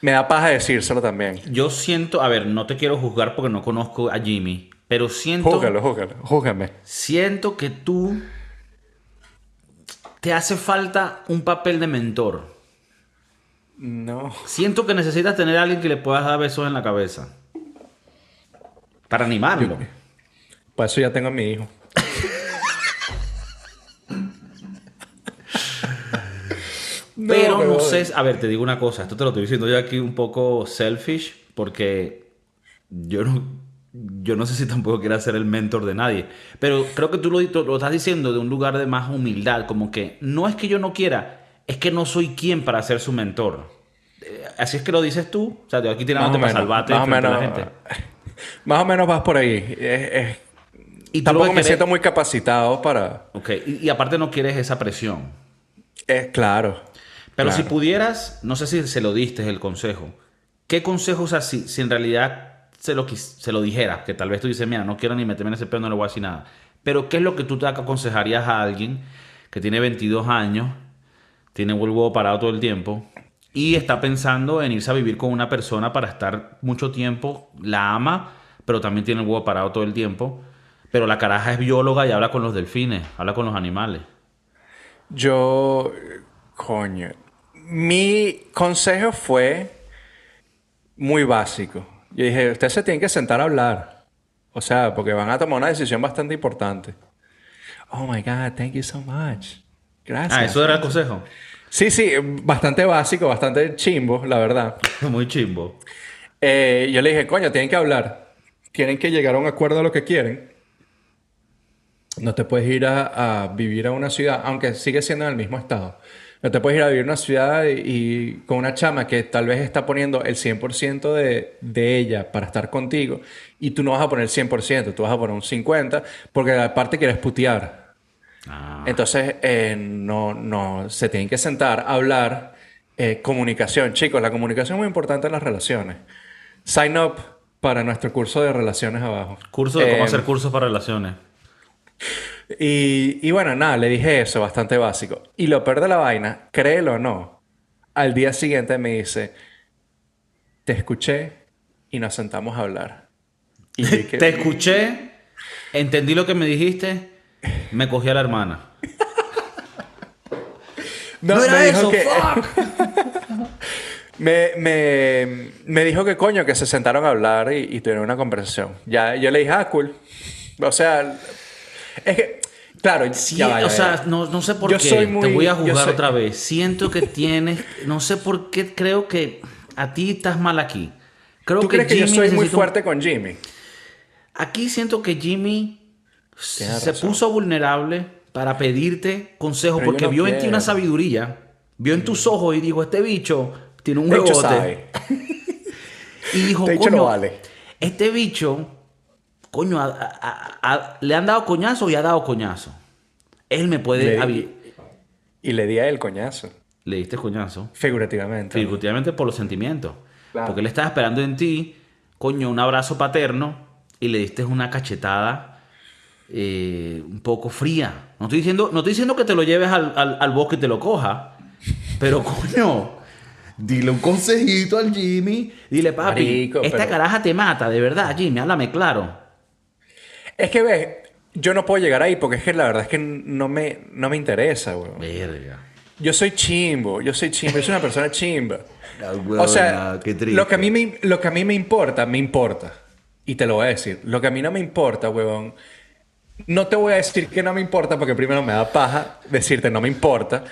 Speaker 2: Me da paja decírselo también.
Speaker 1: Yo siento, a ver, no te quiero juzgar porque no conozco a Jimmy, pero siento.
Speaker 2: Júgalo, júgalo, júgame.
Speaker 1: Siento que tú te hace falta un papel de mentor.
Speaker 2: No.
Speaker 1: Siento que necesitas tener a alguien que le puedas dar besos en la cabeza. Para animarlo.
Speaker 2: Para eso ya tengo a mi hijo.
Speaker 1: pero no sé, a ver, te digo una cosa, esto te lo estoy diciendo yo aquí un poco selfish, porque yo no, yo no sé si tampoco quiero ser el mentor de nadie, pero creo que tú lo, lo estás diciendo de un lugar de más humildad, como que no es que yo no quiera, es que no soy quien para ser su mentor. eh, así es que lo dices tú. O sea, yo aquí tirándote para salvarte
Speaker 2: más o menos,
Speaker 1: gente.
Speaker 2: Más o menos vas por ahí. y tampoco me siento muy capacitado para...
Speaker 1: Ok, y, aparte no quieres esa presión.
Speaker 2: Es claro.
Speaker 1: Pero si pudieras, no sé si se lo diste el consejo. ¿Qué consejo, o sea, si, si en realidad se lo, se lo dijera, que tal vez tú dices, mira, no quiero ni meterme en ese pedo, no le voy a decir nada. Pero ¿qué es lo que tú te aconsejarías a alguien que tiene 22 años, tiene el huevo parado todo el tiempo y está pensando en irse a vivir con una persona para estar mucho tiempo, la ama, pero también tiene el huevo parado todo el tiempo? Pero la caraja es bióloga y habla con los delfines, habla con los animales.
Speaker 2: Yo, coño, mi consejo fue muy básico. Yo dije, usted se tiene que sentar a hablar. O sea, porque van a tomar una decisión bastante importante. Oh my God, thank you so much. Gracias.
Speaker 1: Ah, eso era el consejo.
Speaker 2: Sí, sí, bastante básico, bastante chimbo, la verdad.
Speaker 1: Muy chimbo.
Speaker 2: Eh, yo le dije, coño, tienen que hablar. Tienen que llegar a un acuerdo de lo que quieren. No te puedes ir a, a vivir a una ciudad, aunque sigue siendo en el mismo estado. No te puedes ir a vivir a una ciudad y, con una chama que tal vez está poniendo el 100% de, de, ella para estar contigo y tú no vas a poner el 100%, tú vas a poner un 50% porque aparte quieres putear. Ah. Entonces, eh, no, no, se tienen que sentar, hablar, eh, comunicación. Chicos, la comunicación es muy importante en las relaciones. Sign up para nuestro curso de relaciones abajo.
Speaker 1: Curso de cómo eh, hacer cursos para relaciones.
Speaker 2: Y, bueno, nada, le dije eso, bastante básico. Y lo peor de la vaina, créelo o no, al día siguiente me dice, te escuché y nos sentamos a hablar.
Speaker 1: Y te escuché, entendí lo que me dijiste, me cogí a la hermana.
Speaker 2: no, era me eso, que... me, dijo que coño, que se sentaron a hablar y, y tuvieron una conversación. Ya, yo le dije, ah, cool. O sea, es que, claro,
Speaker 1: sí, o sea, no, sé por qué. Te voy a juzgar otra vez. Siento que tienes, no sé por qué creo que a ti estás mal aquí. Creo
Speaker 2: ¿Tú crees que yo soy muy fuerte con Jimmy?
Speaker 1: Aquí siento que Jimmy se puso vulnerable para pedirte consejo porque vio en ti una sabiduría, vio en tus ojos y dijo, este bicho tiene un huevote. y dijo, coño, vale. este bicho coño, le han dado coñazo y ha dado coñazo. Él me puede...
Speaker 2: y le di a él coñazo.
Speaker 1: Le diste coñazo.
Speaker 2: Figurativamente.
Speaker 1: Figurativamente por los sentimientos. Porque él estaba esperando en ti, coño, un abrazo paterno y le diste una cachetada eh, un poco fría. No estoy, diciendo, no estoy diciendo que te lo lleves al, bosque y te lo coja, pero coño, dile un consejito al Jimmy. Dile, papi, esta caraja te mata, de verdad, Jimmy, háblame claro.
Speaker 2: Es que ves, yo no puedo llegar ahí porque es que la verdad es que no me, no me interesa, güey. Verga. Yo soy chimbo, yo soy chimbo, yo soy una persona chimba. o sea, lo que, a mí me, lo que a mí me importa, me importa. Y te lo voy a decir. Lo que a mí no me importa, huevón. No te voy a decir que no me importa porque primero me da paja decirte no me importa.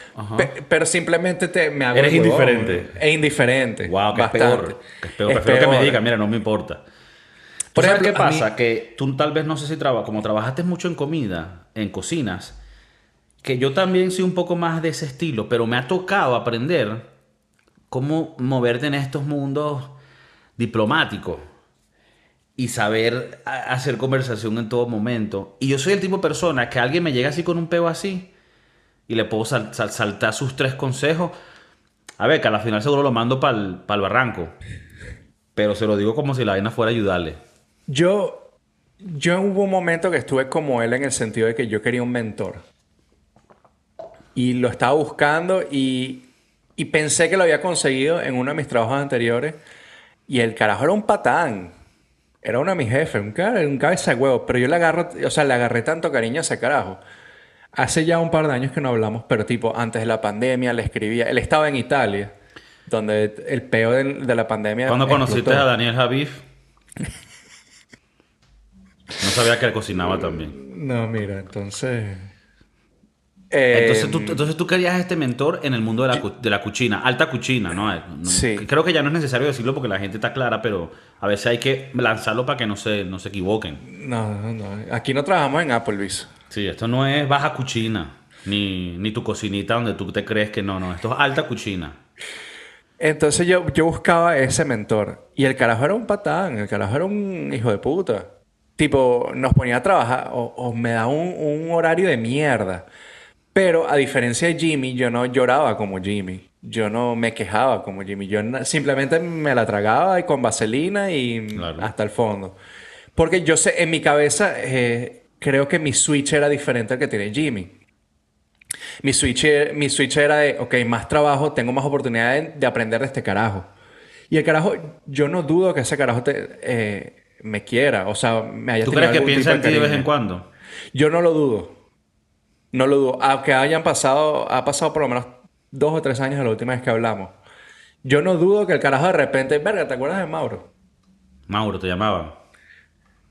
Speaker 2: pero simplemente te, me hago.
Speaker 1: Eres indiferente.
Speaker 2: Es indiferente.
Speaker 1: Wow, que es peor. Es peor. que me diga, mira, no me importa. Por ejemplo, qué pasa? Que tú tal vez no sé si trabajas, como trabajaste mucho en comida, en cocinas, que yo también soy un poco más de ese estilo, pero me ha tocado aprender cómo moverte en estos mundos diplomáticos y saber hacer conversación en todo momento. Y yo soy el tipo de persona que alguien me llega así con un peo así y le puedo saltar sus tres consejos. A ver, que al final seguro lo mando para el barranco. Pero se lo digo como si la vaina fuera a ayudarle.
Speaker 2: Yo, yo hubo un momento que estuve como él en el sentido de que yo quería un mentor. Y lo estaba buscando y, y pensé que lo había conseguido en uno de mis trabajos anteriores. Y el carajo era un patán. Era uno de mis jefes, un, un cabeza de huevo. Pero yo le agarro, o sea, le agarré tanto cariño a ese carajo. Hace ya un par de años que no hablamos, pero tipo, antes de la pandemia le escribía. Él estaba en Italia, donde el peo de, la pandemia.
Speaker 1: ¿Cuándo conociste a Daniel Javif? No sabía que él cocinaba también.
Speaker 2: No, mira, entonces...
Speaker 1: Entonces, tú, em, entonces tú querías este mentor en el mundo de la, de la cuchina, alta cuchina, ¿no? Sí. Creo que ya no es necesario decirlo porque la gente está clara, pero a veces hay que lanzarlo para que no se, no se equivoquen.
Speaker 2: No, no, no. Aquí no trabajamos en Applebee's.
Speaker 1: Sí, esto no es baja cuchina, ni, ni tu cocinita donde tú te crees que no, no. Esto es alta cuchina.
Speaker 2: Entonces yo, yo buscaba ese mentor. Y el carajo era un patán, el carajo era un hijo de puta. Tipo, nos ponía a trabajar o, o me da un, un horario de mierda. Pero a diferencia de Jimmy, yo no lloraba como Jimmy. Yo no me quejaba como Jimmy. Yo simplemente me la tragaba y con vaselina y
Speaker 1: Claro.
Speaker 2: hasta el fondo. Porque yo sé, en mi cabeza, eh, creo que mi switch era diferente al que tiene Jimmy. Mi switch, mi switch era de, ok, más trabajo, tengo más oportunidades de, de aprender de este carajo. Y el carajo, yo no dudo que ese carajo te, eh, me quiera, o sea, me haya
Speaker 1: ¿Tú crees que piensa en ti de vez en cuando?
Speaker 2: Yo no lo dudo. No lo dudo. Aunque hayan pasado, ha pasado por lo menos dos o tres años de la última vez que hablamos. Yo no dudo que el carajo de repente, verga, ¿te acuerdas de Mauro?
Speaker 1: Mauro, te llamaban.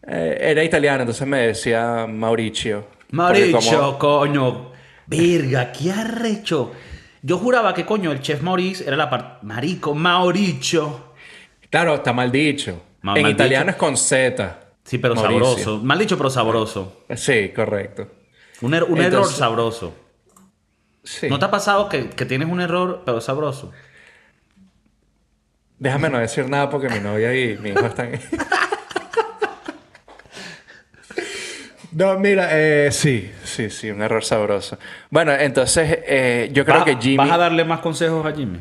Speaker 2: Eh, era italiano, entonces me decía Mauricio.
Speaker 1: Mauricio,
Speaker 2: como-
Speaker 1: coño. Verga, qué arrecho. Yo juraba que, coño, el chef Maurice era la parte... Marico, Mauricio.
Speaker 2: Claro, está mal dicho. En
Speaker 1: mal
Speaker 2: italiano
Speaker 1: dicho.
Speaker 2: es con Z.
Speaker 1: Sí, pero
Speaker 2: Mauricio.
Speaker 1: sabroso. Mal dicho, pero sabroso.
Speaker 2: Sí, correcto.
Speaker 1: Un, er- un error sabroso.
Speaker 2: Sí.
Speaker 1: ¿No te ha pasado que, que tienes un error, pero sabroso?
Speaker 2: Déjame no decir nada porque mi novia y mi hijo están. no, mira, eh, sí, sí, sí, un error sabroso. Bueno, entonces eh, yo creo
Speaker 1: ¿Vas-
Speaker 2: que Jimmy.
Speaker 1: ¿Vas a darle más consejos a Jimmy?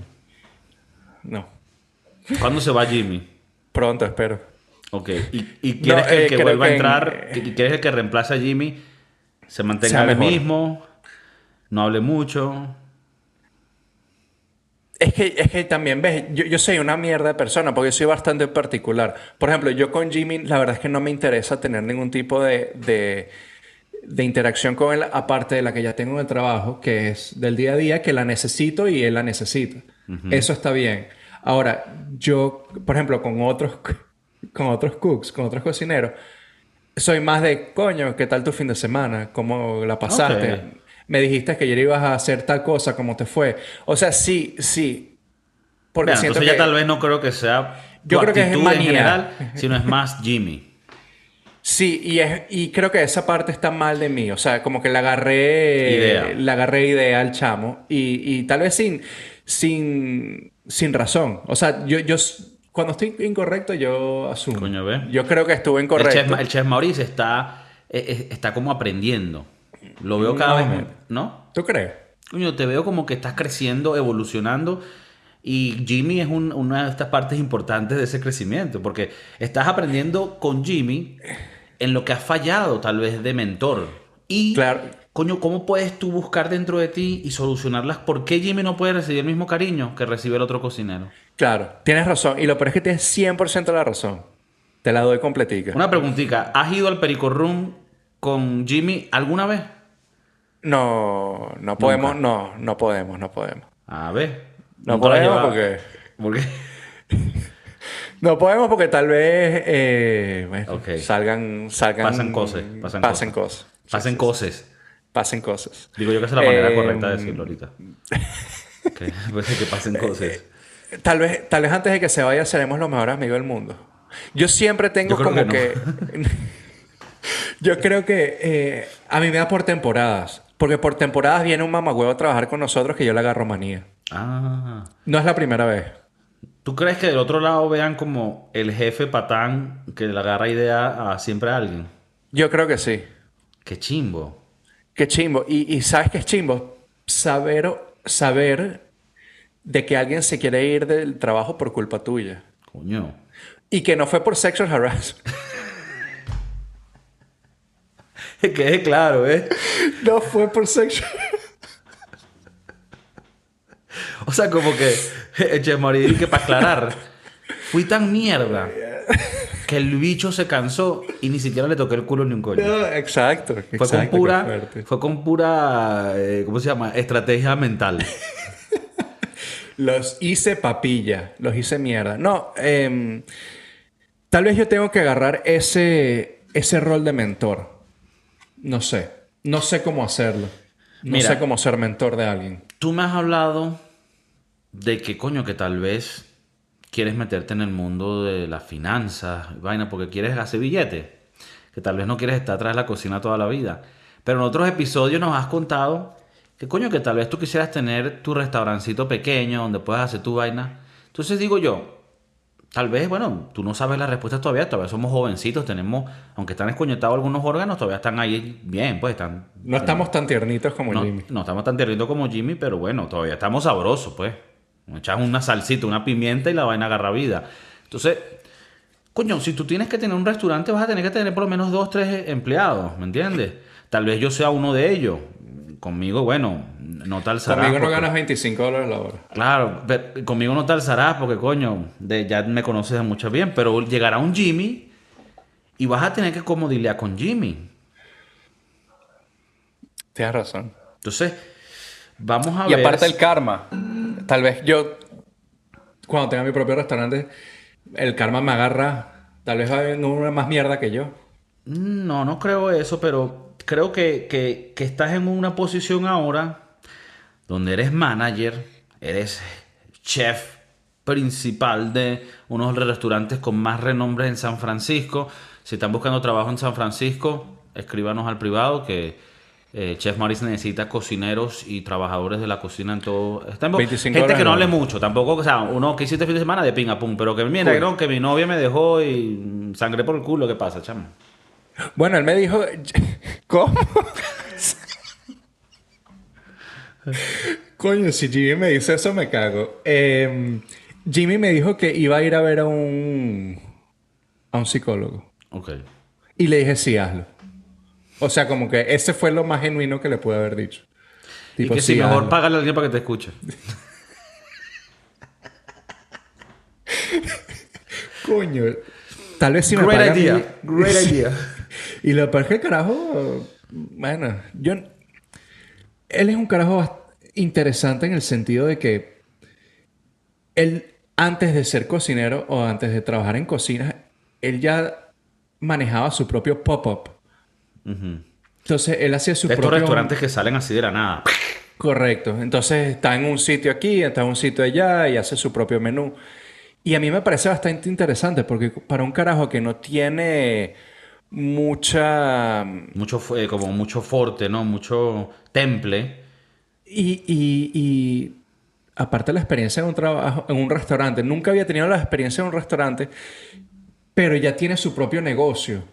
Speaker 2: No,
Speaker 1: ¿Cuándo se va Jimmy?
Speaker 2: Pronto espero.
Speaker 1: Ok. ¿Y, y quieres
Speaker 2: No,
Speaker 1: que el
Speaker 2: eh,
Speaker 1: que vuelva a
Speaker 2: que
Speaker 1: entrar, que- quieres el que reemplace a Jimmy se mantenga el mismo, no hable mucho?
Speaker 2: Es que, es que también, ves, yo, yo soy una mierda de persona porque soy bastante particular. Por ejemplo, yo con Jimmy, la verdad es que no me interesa tener ningún tipo de, de, de interacción con él, aparte de la que ya tengo en el trabajo, que es del día a día, que la necesito y él la necesita. Eso está bien. Ahora, yo, por ejemplo, con otros, con otros cooks, con otros cocineros, soy más de, coño, ¿qué tal tu fin de semana? ¿Cómo la pasaste? Me dijiste que ayer ibas a hacer tal cosa, ¿cómo te fue? O sea, sí, sí. Porque
Speaker 1: Bueno,
Speaker 2: siento
Speaker 1: entonces
Speaker 2: que...
Speaker 1: ya tal vez no creo que sea tu
Speaker 2: Yo creo que es
Speaker 1: en
Speaker 2: manía.
Speaker 1: general, sino es más Jimmy.
Speaker 2: Sí, y, es, y creo que esa parte está mal de mí. O sea, como que le agarré
Speaker 1: Idea.
Speaker 2: le agarré idea al chamo. Y, y tal vez sin, sin, sin razón. O sea, yo, yo cuando estoy incorrecto, yo asumo.
Speaker 1: Coño, ve.
Speaker 2: Yo creo que estuve
Speaker 1: El
Speaker 2: incorrecto.
Speaker 1: chef, el chef Maurice está, eh, eh, está como aprendiendo. Lo veo cada
Speaker 2: No,
Speaker 1: vez,
Speaker 2: man.
Speaker 1: ¿no?
Speaker 2: ¿Tú crees?
Speaker 1: Coño, te veo como que estás creciendo, evolucionando. Y Jimmy es un- una de estas partes importantes de ese crecimiento, porque estás aprendiendo con Jimmy en lo que has fallado, tal vez de mentor. Y,
Speaker 2: Claro.
Speaker 1: Coño, ¿cómo puedes tú buscar dentro de ti y solucionarlas? ¿Por qué Jimmy no puede recibir el mismo cariño que recibe el otro cocinero?
Speaker 2: Claro, tienes razón. Y lo peor es que tienes 100% la razón. Te la doy completica.
Speaker 1: Una preguntita, ¿has ido al Perico Room con Jimmy alguna vez?
Speaker 2: No, no podemos, no, no podemos, no podemos.
Speaker 1: A ver.
Speaker 2: No podemos porque...
Speaker 1: ¿Por qué?
Speaker 2: No podemos porque tal vez eh, bueno, salgan, salgan...
Speaker 1: Pasan cosas, pasan
Speaker 2: pasen
Speaker 1: cosas.
Speaker 2: cosas.
Speaker 1: Pasen cosas.
Speaker 2: Pasen cosas.
Speaker 1: Digo yo que es la manera
Speaker 2: Eh,
Speaker 1: correcta de decirlo ahorita. que, pues, que pasen cosas.
Speaker 2: Tal vez, tal vez antes de que se vaya seremos los mejores amigos del mundo. Yo siempre tengo
Speaker 1: Yo
Speaker 2: como
Speaker 1: que
Speaker 2: que... Yo creo que eh, a mí me da por temporadas. Porque por temporadas viene un mamagüevo a trabajar con nosotros que yo le agarro manía.
Speaker 1: Ah.
Speaker 2: No es la primera vez.
Speaker 1: ¿Tú crees que del otro lado vean como el jefe patán que le agarra idea a siempre a alguien?
Speaker 2: Yo creo que sí.
Speaker 1: Qué chimbo.
Speaker 2: Qué chimbo. Y, y ¿sabes qué es chimbo? Saber, saber de que alguien se quiere ir del trabajo por culpa tuya.
Speaker 1: Coño.
Speaker 2: Y que no fue por sexual harassment.
Speaker 1: Que es claro, ¿eh?
Speaker 2: no fue por sexual
Speaker 1: O sea, como que, eh, Che Mauricio, que para aclarar, fui tan mierda que el bicho se cansó y ni siquiera le toqué el culo ni un coño.
Speaker 2: No, exacto.
Speaker 1: Fue
Speaker 2: exacto,
Speaker 1: con
Speaker 2: qué
Speaker 1: pura, fue con pura, eh, ¿cómo se llama? Estrategia mental.
Speaker 2: Los hice papilla, los hice mierda. No, em, tal vez yo tengo que agarrar ese, ese rol de mentor. No sé. No sé cómo hacerlo. No
Speaker 1: Mira.
Speaker 2: sé cómo ser mentor de alguien.
Speaker 1: Tú me has hablado de que, coño, que tal vez quieres meterte en el mundo de las finanzas, vaina, porque quieres hacer billete. Que tal vez no quieres estar atrás de la cocina toda la vida. Pero en otros episodios nos has contado que, coño, que tal vez tú quisieras tener tu restaurancito pequeño donde puedas hacer tu vaina. Entonces digo yo, tal vez, bueno, tú no sabes la respuesta todavía, todavía somos jovencitos, tenemos, aunque están escoñetados algunos órganos, todavía están ahí bien, pues están...
Speaker 2: No estamos tan tiernitos como
Speaker 1: no,
Speaker 2: Jimmy.
Speaker 1: No estamos tan tiernitos como Jimmy, pero bueno, todavía estamos sabrosos, pues. Echas una salsita, una pimienta y la vaina agarra vida. Entonces, coño, si tú tienes que tener un restaurante, vas a tener que tener por lo menos dos, tres empleados, ¿me entiendes? Tal vez yo sea uno de ellos. Conmigo, bueno, no tal alzarás.
Speaker 2: Conmigo no ganas 25 dólares la hora.
Speaker 1: Claro, pero conmigo no te alzarás porque, coño, de, ya me conoces de mucho bien, pero llegará un Jimmy y vas a tener que comodilear con Jimmy.
Speaker 2: Tienes razón.
Speaker 1: Entonces, vamos a
Speaker 2: Y
Speaker 1: ver...
Speaker 2: aparte el karma. Tal vez yo, cuando tenga mi propio restaurante, el karma me agarra. Tal vez haber una más mierda que yo.
Speaker 1: No, no creo eso, pero creo que, que- que estás en una posición ahora donde eres manager, eres chef principal de uno de los restaurantes con más renombre en San Francisco. Si están buscando trabajo en San Francisco, escríbanos al privado que eh, Chef Maris necesita cocineros y trabajadores de la cocina en todo. Está en-
Speaker 2: 25
Speaker 1: gente que no hable mucho, tampoco, o sea, uno que hiciste fin de semana de pinga pum, pero que mira,
Speaker 2: Cool.
Speaker 1: no, que mi novia me dejó y mm, sangré por el culo, ¿qué pasa, chamo?
Speaker 2: Bueno, él me dijo. ¿Cómo? Coño, si Jimmy me dice eso, me cago. Eh, Jimmy me dijo que iba a ir a ver a un. a un psicólogo.
Speaker 1: Ok.
Speaker 2: Y le dije, sí, hazlo. O sea, como que ese fue lo más genuino que le pude haber dicho.
Speaker 1: Y que
Speaker 2: sí,
Speaker 1: si mejor págale a alguien para que te escuche.
Speaker 2: Coño. Tal vez sí me
Speaker 1: Great
Speaker 2: mí-
Speaker 1: idea. Great idea.
Speaker 2: Y lo peor es que el carajo, bueno, yo... Él es un carajo interesante en el sentido de que él, antes de ser cocinero o antes de trabajar en cocina, él ya manejaba su propio pop-up. Entonces, él hacía su
Speaker 1: De estos
Speaker 2: propio...
Speaker 1: restaurantes que salen así de la nada.
Speaker 2: Correcto. Entonces está en un sitio aquí, está en un sitio allá y hace su propio menú. Y a mí me parece bastante interesante porque para un carajo que no tiene mucha...
Speaker 1: Mucho, eh, como mucho forte, ¿no? Mucho temple.
Speaker 2: Y, y- y aparte la experiencia en un trabajo, en un restaurante, nunca había tenido la experiencia en un restaurante, pero ya tiene su propio negocio.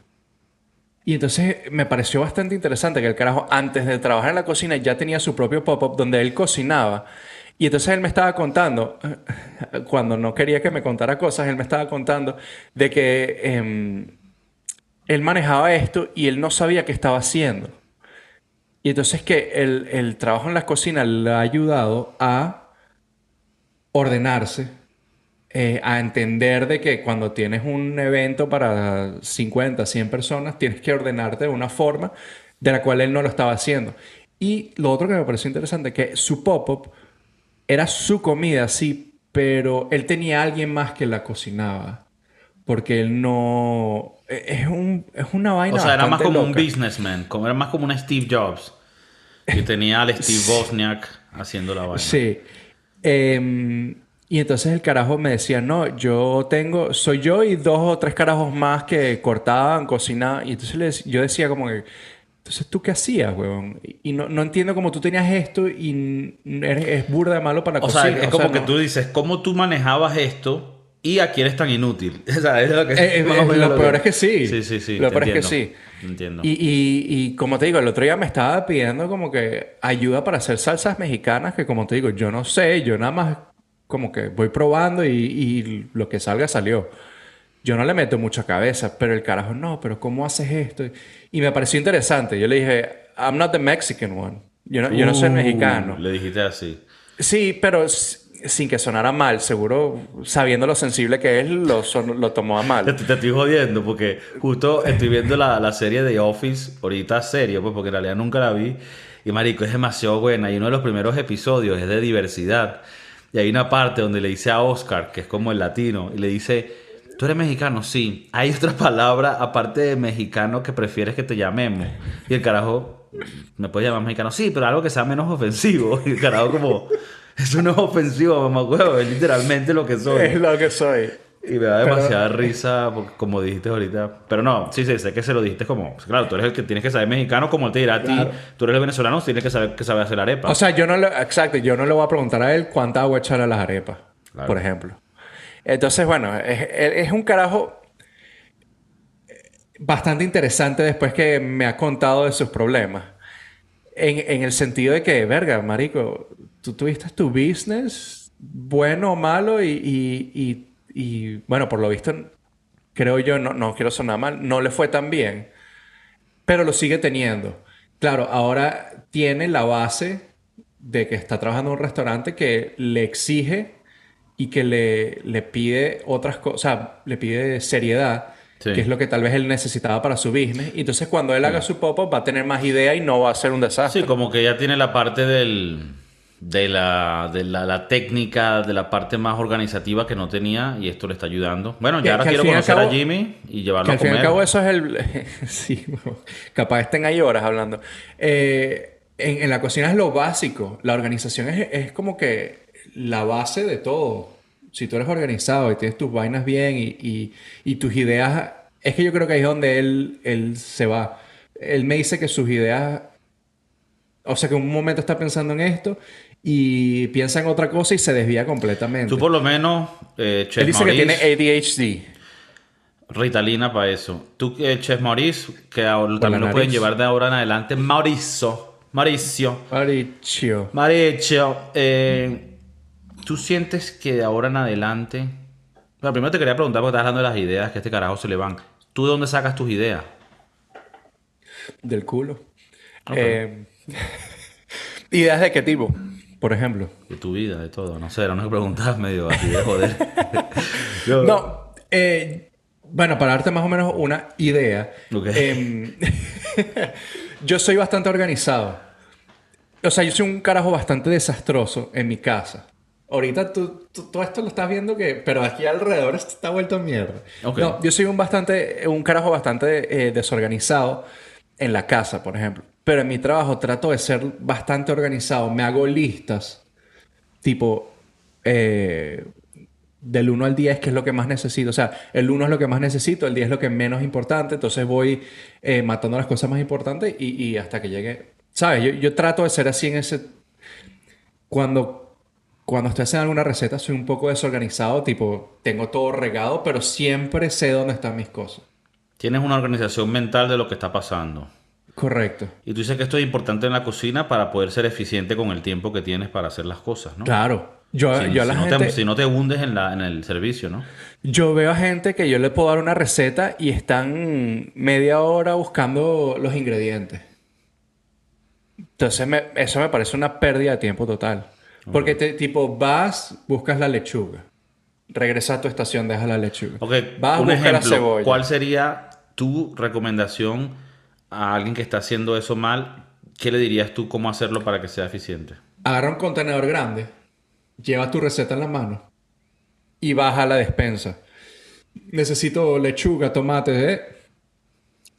Speaker 2: Y entonces me pareció bastante interesante que el carajo antes de trabajar en la cocina ya tenía su propio pop-up donde él cocinaba. Y entonces él me estaba contando, cuando no quería que me contara cosas, él me estaba contando de que em, él manejaba esto y él no sabía qué estaba haciendo. Y entonces que el, el trabajo en la cocina le ha ayudado a ordenarse, eh, a entender de que cuando tienes un evento para 50, 100 personas, tienes que ordenarte de una forma de la cual él no lo estaba haciendo. Y lo otro que me pareció interesante, que su pop-up era su comida, sí, pero él tenía a alguien más que la cocinaba. Porque él no... e- Es, un, es una vaina
Speaker 1: O sea, era más como un businessman. Como, era más como un Steve Jobs. Y tenía al Steve Bosniak haciendo la vaina.
Speaker 2: Sí. Em, y entonces el carajo me decía, no, yo tengo, soy yo y dos o tres carajos más que cortaban, cocinaban. Y entonces yo decía como que, entonces tú qué hacías, huevón? Y- no, no entiendo cómo tú tenías esto y eres, es burda de malo para la
Speaker 1: O
Speaker 2: cocina.
Speaker 1: sea, es como que
Speaker 2: no.
Speaker 1: tú dices, ¿cómo tú manejabas esto y aquí eres tan inútil? O sea, es lo que...
Speaker 2: Eh, eh, eh,
Speaker 1: menos
Speaker 2: lo peor es que sí.
Speaker 1: Sí, sí, sí.
Speaker 2: Lo peor es que sí.
Speaker 1: Entiendo.
Speaker 2: Y, y- y como te digo, el otro día me estaba pidiendo como que ayuda para hacer salsas mexicanas, que como te digo, yo no sé, yo nada más como que voy probando y, y lo que salga salió. Yo no le meto mucha cabeza, pero el carajo, no, pero ¿cómo haces esto? Y me pareció interesante. Yo le dije, I'm not the Mexican one. Yo no, yo no soy
Speaker 1: Uh,
Speaker 2: mexicano.
Speaker 1: Le dijiste así.
Speaker 2: Sí, pero sin que sonara mal, seguro, sabiendo lo sensible que es, lo, son- lo tomó a
Speaker 1: Te,
Speaker 2: mal.
Speaker 1: te estoy jodiendo porque justo estoy viendo la, la serie de Office, ahorita serio, pues porque en realidad nunca la vi. Y marico, es demasiado buena. Y uno de los primeros episodios es de diversidad. Y hay una parte donde le dice a Oscar, que es como el latino, y le dice, ¿tú eres mexicano? Sí. Hay otra palabra aparte de mexicano que prefieres que te llamemos. Y el carajo, ¿me puedes llamar mexicano? Sí, pero algo que sea menos ofensivo. Y el carajo como, eso no es ofensivo, mamá huevo, es literalmente lo que soy.
Speaker 2: Es lo que soy.
Speaker 1: Y me da
Speaker 2: Pero-
Speaker 1: demasiada risa, porque, como dijiste ahorita. Pero no, sí, sí, sé que se lo dijiste como. pues, Claro, tú eres el que tienes que saber mexicano, como él te dirá a ti.
Speaker 2: Claro.
Speaker 1: Tú eres el venezolano, tienes que saber que sabe hacer arepa.
Speaker 2: O sea, yo no le, exacto, yo no le voy a preguntar a él cuánta agua echar a las arepas,
Speaker 1: Claro.
Speaker 2: por ejemplo. Entonces, bueno, es, es un carajo bastante interesante después que me ha contado de sus problemas. En, en, el sentido de que, verga, marico, tú tuviste tu business, bueno o malo, y, y, y, bueno, por lo visto, creo yo, no, no quiero sonar mal, no le fue tan bien, pero lo sigue teniendo. Claro, ahora tiene la base de que está trabajando en un restaurante que le exige y que le, le pide otras cosas, o sea, le pide seriedad que es lo que tal vez él necesitaba para su business. Y entonces cuando él haga su pop-up va a tener más idea y no va a ser un desastre.
Speaker 1: Sí, como que ya tiene la parte del, de, la, de la, técnica, de la parte más organizativa que no tenía y esto le está ayudando. Bueno, ya ahora quiero conocer a Jimmy y llevarlo a comer.
Speaker 2: Al fin y al cabo eso es el... sí, capaz estén ahí horas hablando. Eh, en, en, la cocina es lo básico. La organización es, es como que la base de todo si tú eres organizado y tienes tus vainas bien y, y, tus ideas, es que yo creo que ahí es donde él, él se va. Él me dice que sus ideas, o sea, que un momento está pensando en esto y piensa en otra cosa y se desvía completamente.
Speaker 1: Tú por lo menos, eh,
Speaker 2: Él dice que tiene ADHD.
Speaker 1: Ritalina para eso. Tú, eh, Chef Maurice, que también lo pueden llevar de ahora en adelante. Mauricio. Mauricio.
Speaker 2: Mauricio.
Speaker 1: Mauricio. Eh, ¿Tú sientes que de ahora en adelante... Bueno, primero te quería preguntar porque estás hablando de las ideas que a este carajo se le van. ¿Tú de dónde sacas tus ideas?
Speaker 2: Del culo. Eh, ¿Ideas de qué tipo? Por ejemplo.
Speaker 1: De tu vida, de todo. No sé, era una pregunta medio así de joder.
Speaker 2: No, eh, bueno, para darte más o menos una idea. Em, yo soy bastante organizado. O sea, yo soy un carajo bastante desastroso en mi casa. Ahorita tú, todo esto lo estás viendo que... Pero aquí alrededor está vuelto mierda. No, yo soy un bastante... Un carajo bastante eh, desorganizado en la casa, por ejemplo. Pero en mi trabajo trato de ser bastante organizado. Me hago listas. Tipo... Eh, del 1 al 10, que es lo que más necesito. O sea, el 1 es lo que más necesito, el 10 es lo que menos importante. Entonces voy eh, matando las cosas más importantes y, hasta que llegue... ¿Sabes? Yo, yo trato de ser así en ese... Cuando cuando estoy haciendo alguna receta soy un poco desorganizado, tipo, tengo todo regado, pero siempre sé dónde están mis cosas.
Speaker 1: Tienes una organización mental de lo que está pasando.
Speaker 2: Correcto.
Speaker 1: Y tú dices que esto es importante en la cocina para poder ser eficiente con el tiempo que tienes para hacer las cosas, ¿no?
Speaker 2: Claro. Yo,
Speaker 1: si,
Speaker 2: yo a la
Speaker 1: no
Speaker 2: gente...
Speaker 1: te, si no te hundes en, la, en el servicio, ¿no?
Speaker 2: Yo veo a gente que yo le puedo dar una receta y están media hora buscando los ingredientes. Entonces, eso me parece una pérdida de tiempo total. Porque te, tipo vas, buscas la lechuga. Regresas a tu estación, dejas la lechuga.
Speaker 1: Okay. Vas, Un buscar la cebolla. ¿Cuál sería tu recomendación a alguien que está haciendo eso mal? ¿Qué le dirías tú cómo hacerlo para que sea eficiente?
Speaker 2: Agarra un contenedor grande, lleva tu receta en la mano y baja a la despensa. Necesito lechuga, tomate, ¿eh?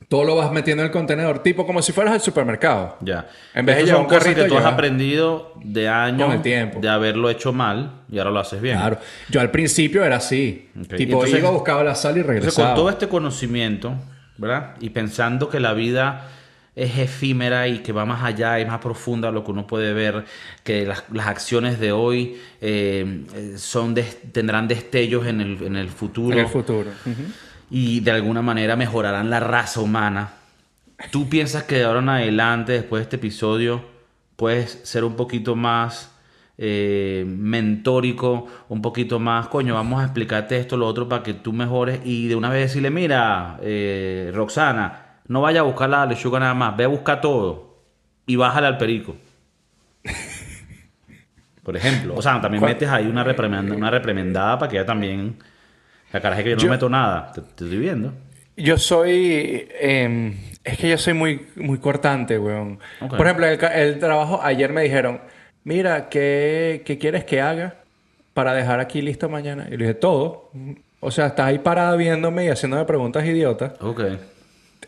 Speaker 2: todo lo vas metiendo en el contenedor, tipo como si fueras al supermercado.
Speaker 1: Ya. En vez de llevar un carrito que tú has aprendido de años de haberlo hecho mal y ahora lo haces bien.
Speaker 2: Claro. Yo al principio era así. Tipo, iba, buscaba la sal y regresaba.
Speaker 1: con todo este conocimiento, ¿verdad? Y pensando que la vida es efímera y que va más allá y más profunda lo que uno puede ver, que las, acciones de hoy eh, son tendrán destellos en el, en el futuro.
Speaker 2: En el futuro
Speaker 1: y de alguna manera mejorarán la raza humana. ¿Tú piensas que de ahora en adelante, después de este episodio, puedes ser un poquito más eh, mentórico, un poquito más, coño, vamos a explicarte esto, lo otro, para que tú mejores y de una vez decirle, mira, eh, Roxana, no vaya a buscar la lechuga nada más, ve a buscar todo y bájale al perico. Por ejemplo. O sea, también metes ahí una reprimenda, una reprimendada para que ella también la cara es que yo no meto nada, te, estoy viendo.
Speaker 2: Yo soy. Em, es que yo soy muy, muy cortante, weón. Por ejemplo, el, el, trabajo, ayer me dijeron: Mira, ¿qué, ¿qué, quieres que haga para dejar aquí listo mañana? Y le dije: Todo. O sea, estás ahí parada viéndome y haciéndome preguntas idiotas.
Speaker 1: Ok.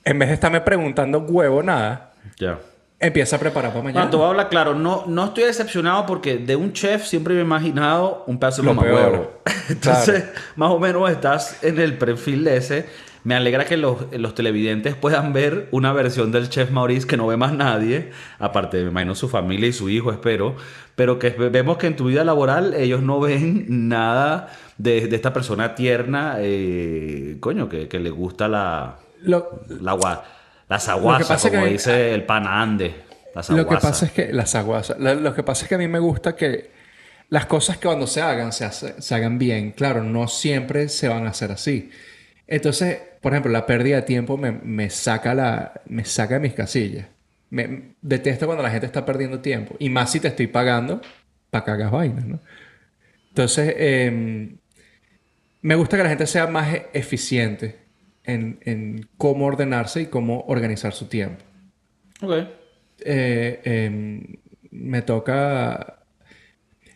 Speaker 2: En vez de estarme preguntando huevo, nada.
Speaker 1: Ya.
Speaker 2: Empieza a preparar para mañana.
Speaker 1: No, te voy a hablar claro. No, no estoy decepcionado porque de un chef siempre me he imaginado un pedazo de huevo. Entonces, más o menos estás en el perfil de ese. Me alegra que los, los televidentes puedan ver una versión del chef Maurice que no ve más nadie, aparte de, me imagino, su familia y su hijo, espero, pero que vemos que en tu vida laboral ellos no ven nada de, de esta persona tierna, eh, coño, que, que le gusta la,
Speaker 2: Lo,
Speaker 1: la, la como
Speaker 2: que-
Speaker 1: dice el pana Ande. La
Speaker 2: Lo que pasa es que las aguas, lo, lo que pasa es que a mí me gusta que las cosas que cuando se hagan se, hace- se hagan bien. Claro, no siempre se van a hacer así. Entonces, por ejemplo, la pérdida de tiempo me, me saca la, me saca de mis casillas. Me, detesto cuando la gente está perdiendo tiempo y más si te estoy pagando para que hagas vainas, ¿no? Entonces, em, me gusta que la gente sea más eficiente en, en cómo ordenarse y cómo organizar su tiempo
Speaker 1: Ok.
Speaker 2: eh, em, me toca.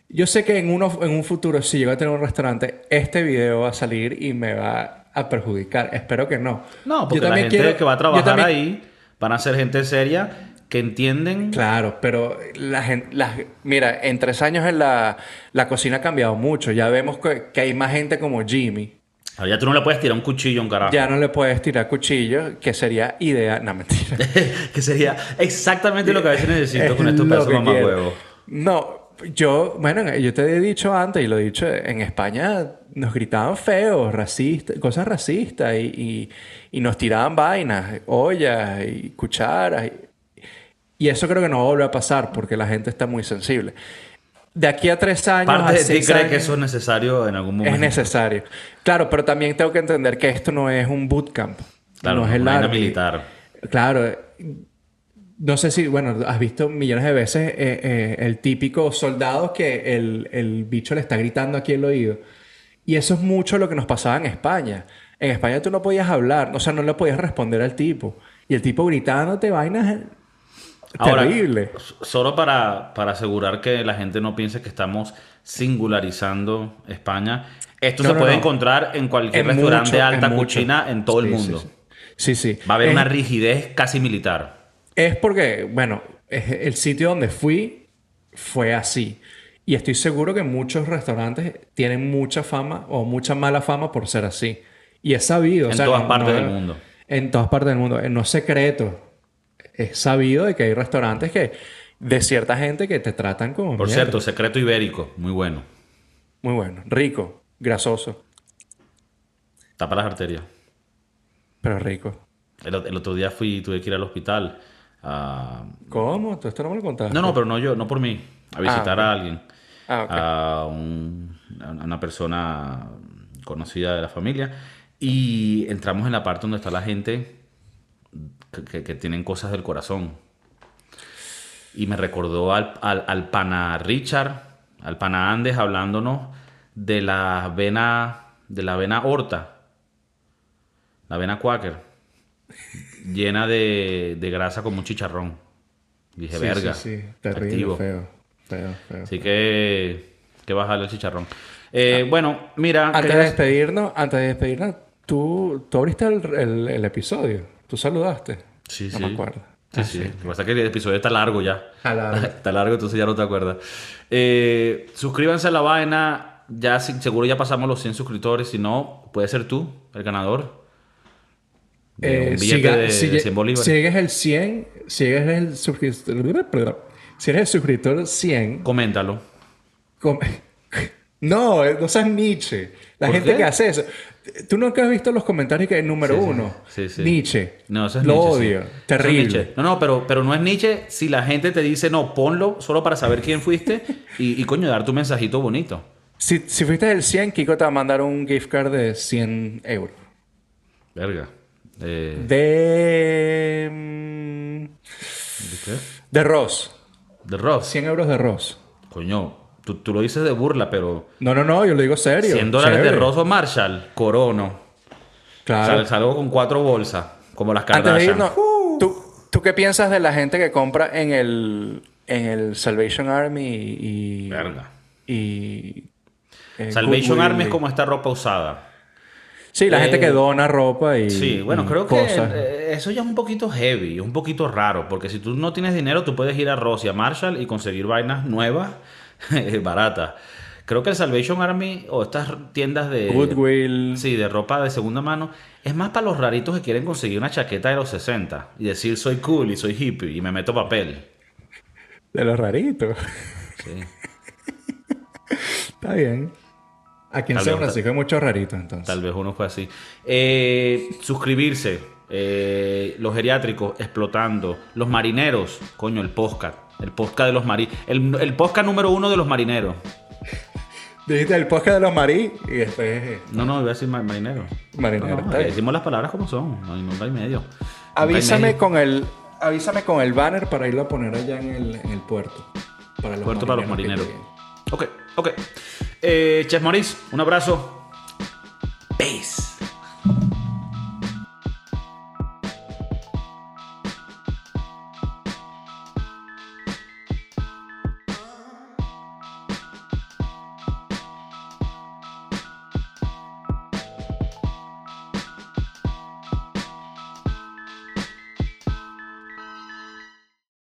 Speaker 2: Yo sé que en, uno, en un futuro, si llego a tener un restaurante, este video va a salir y me va a perjudicar. Espero que no.
Speaker 1: No,
Speaker 2: Yo
Speaker 1: porque la
Speaker 2: también
Speaker 1: gente
Speaker 2: quiero-
Speaker 1: que va a
Speaker 2: yo
Speaker 1: trabajar
Speaker 2: también-
Speaker 1: ahí van a ser gente seria que entienden.
Speaker 2: Claro, pero la gente, mira, en tres años en la, la cocina ha cambiado mucho. Ya vemos que, que hay más gente como Jimmy.
Speaker 1: Ahora ya tú no le puedes tirar un cuchillo a un carajo.
Speaker 2: Ya no le puedes tirar cuchillo, que sería ideal. No, mentira.
Speaker 1: que sería exactamente lo que a veces necesito
Speaker 2: Es
Speaker 1: con estos pesos
Speaker 2: quiero.
Speaker 1: mamahuevos.
Speaker 2: No, yo, bueno, yo te he dicho antes y lo he dicho, en España nos gritaban feos, racistas, cosas racistas y, y- y nos tiraban vainas, ollas y cucharas. Y, y eso creo que no va a volver a pasar porque la gente está muy sensible. De aquí a tres años,
Speaker 1: Parte de ti cree que eso es necesario en algún momento.
Speaker 2: es necesario. Claro, pero también tengo que entender que esto no es un bootcamp.
Speaker 1: Claro,
Speaker 2: no es el
Speaker 1: militar.
Speaker 2: Claro. No sé si, bueno, has visto millones de veces eh, eh, el típico soldado que el, el bicho le está gritando aquí al oído. Y eso es mucho lo que nos pasaba en España. En España tú no podías hablar, o sea, no le podías responder al tipo. Y el tipo gritándote vainas
Speaker 1: Ahora,
Speaker 2: terrible.
Speaker 1: solo para, para asegurar que la gente no piense que estamos singularizando España, esto
Speaker 2: No,
Speaker 1: se
Speaker 2: no,
Speaker 1: puede
Speaker 2: no.
Speaker 1: encontrar en cualquier
Speaker 2: En
Speaker 1: restaurante
Speaker 2: mucho,
Speaker 1: de alta
Speaker 2: en
Speaker 1: cuchina en todo el
Speaker 2: sí,
Speaker 1: mundo.
Speaker 2: Sí, sí. sí.
Speaker 1: Va a haber
Speaker 2: Es-
Speaker 1: una rigidez casi militar.
Speaker 2: Es porque, bueno, el sitio donde fui fue así. Y estoy seguro que muchos restaurantes tienen mucha fama o mucha mala fama por ser así. Y es sabido. o
Speaker 1: En
Speaker 2: sea,
Speaker 1: todas
Speaker 2: no-
Speaker 1: partes
Speaker 2: no-
Speaker 1: del mundo.
Speaker 2: En todas partes del mundo. No es secreto. Es sabido de que hay restaurantes que... De cierta gente que te tratan como...
Speaker 1: Por
Speaker 2: mierda.
Speaker 1: cierto, secreto ibérico, muy bueno.
Speaker 2: Muy bueno. Rico. Grasoso.
Speaker 1: Tapa las arterias.
Speaker 2: Pero rico.
Speaker 1: El, el otro día fui, tuve que ir al hospital. A-
Speaker 2: ¿Cómo? ¿Tú esto no me lo contaste?
Speaker 1: No, no, pero no yo, no por mí. A visitar
Speaker 2: ok.
Speaker 1: a alguien.
Speaker 2: Ah, ok.
Speaker 1: A, un- a una persona conocida de la familia. Y entramos en la parte donde está la gente que, que- que tienen cosas del corazón. Y me recordó al, al, al pana Richard, al pana Andes, hablándonos de la vena, de la vena horta, la vena quaker, llena de, de grasa como un chicharrón. Dije,
Speaker 2: Sí,
Speaker 1: verga.
Speaker 2: Sí, sí. Terrible,
Speaker 1: activo.
Speaker 2: feo. Feo, feo.
Speaker 1: Así que, que bajarle el chicharrón. Eh, bueno, mira.
Speaker 2: Antes de despedirnos, antes de despedirnos, tú, tú abriste el, el- el episodio. Tú saludaste.
Speaker 1: Sí,
Speaker 2: no
Speaker 1: sí.
Speaker 2: me acuerdo.
Speaker 1: Sí,
Speaker 2: Ah,
Speaker 1: sí. Lo que pasa es que el episodio está largo ya.
Speaker 2: Está largo.
Speaker 1: Está largo, entonces ya no te acuerdas. Eh, suscríbanse a la vaina. Ya seguro ya pasamos los 100 suscriptores. Si no, puede ser tú el ganador.
Speaker 2: Eh,
Speaker 1: un
Speaker 2: si,
Speaker 1: billete
Speaker 2: ga-
Speaker 1: de,
Speaker 2: si
Speaker 1: de
Speaker 2: lle-
Speaker 1: 100 bolívares.
Speaker 2: si llegas el 100, si eres el suscriptor, si eres el suscriptor 100,
Speaker 1: Coméntalo.
Speaker 2: com- no, eh, no seas Nietzsche. La
Speaker 1: ¿Por
Speaker 2: gente
Speaker 1: qué?
Speaker 2: que hace eso. Tú nunca has visto los comentarios que el número
Speaker 1: Sí,
Speaker 2: uno.
Speaker 1: sí, sí.
Speaker 2: Nietzsche.
Speaker 1: No, eso es
Speaker 2: Lo
Speaker 1: Nietzsche,
Speaker 2: odio.
Speaker 1: Es
Speaker 2: Terrible.
Speaker 1: Nietzsche. No, no, pero, pero no es Nietzsche si la gente te dice, no, ponlo solo para saber quién fuiste y, y coño, dar tu mensajito bonito.
Speaker 2: Si, si fuiste el 100, Kiko te va a mandar un gift card de 100 euros.
Speaker 1: Verga. Eh,
Speaker 2: De.
Speaker 1: ¿De qué?
Speaker 2: De Ross.
Speaker 1: De Ross.
Speaker 2: 100 euros de Ross.
Speaker 1: Coño, tú, tú lo dices de burla, pero
Speaker 2: No, no, no, yo lo digo serio.
Speaker 1: 100 dólares de. Ross o Marshall, corono.
Speaker 2: Claro.
Speaker 1: Sal- salgo con cuatro bolsas, como las
Speaker 2: Antes de
Speaker 1: Kardashian.
Speaker 2: irnos, ¿tú, ¿tú qué piensas de la gente que compra en el, en el Salvation Army y.
Speaker 1: Verga.
Speaker 2: Y. eh,
Speaker 1: Salvation Army es
Speaker 2: y-
Speaker 1: como esta ropa usada.
Speaker 2: Sí, la
Speaker 1: Eh,
Speaker 2: gente que dona ropa y.
Speaker 1: Sí, bueno,
Speaker 2: y
Speaker 1: creo que
Speaker 2: cosas.
Speaker 1: eh, eso ya es un poquito heavy, es un poquito raro, porque si tú no tienes dinero, tú puedes ir a Ross y a Marshall y conseguir vainas nuevas, baratas. Creo que el Salvation Army o estas tiendas de...
Speaker 2: Goodwill.
Speaker 1: Sí, de ropa de segunda mano. Es más para los raritos que quieren conseguir una chaqueta de los 60 y decir soy cool y soy hippie y me meto papel.
Speaker 2: De los raritos.
Speaker 1: Sí.
Speaker 2: Está bien. Aquí en San Francisco hay muchos raritos entonces.
Speaker 1: Tal vez uno fue así. Eh, suscribirse. eh, los geriátricos explotando. Los marineros. Coño, el podcast. El podcast de los marineros. El, el podcast número uno de los marineros.
Speaker 2: Dijiste el podcast de los marí y después eh,
Speaker 1: No, no, iba a decir ma- marinero.
Speaker 2: Marinero,
Speaker 1: No, no, decimos las palabras como son. No hay, nunca hay medio. Hay
Speaker 2: Avísame
Speaker 1: medio.
Speaker 2: con el avísame con el banner para irlo a poner allá en el, en el puerto. Para los
Speaker 1: Puerto para los
Speaker 2: marineros
Speaker 1: Ok. Ok. Eh, Chef Maurice, un abrazo. Peace.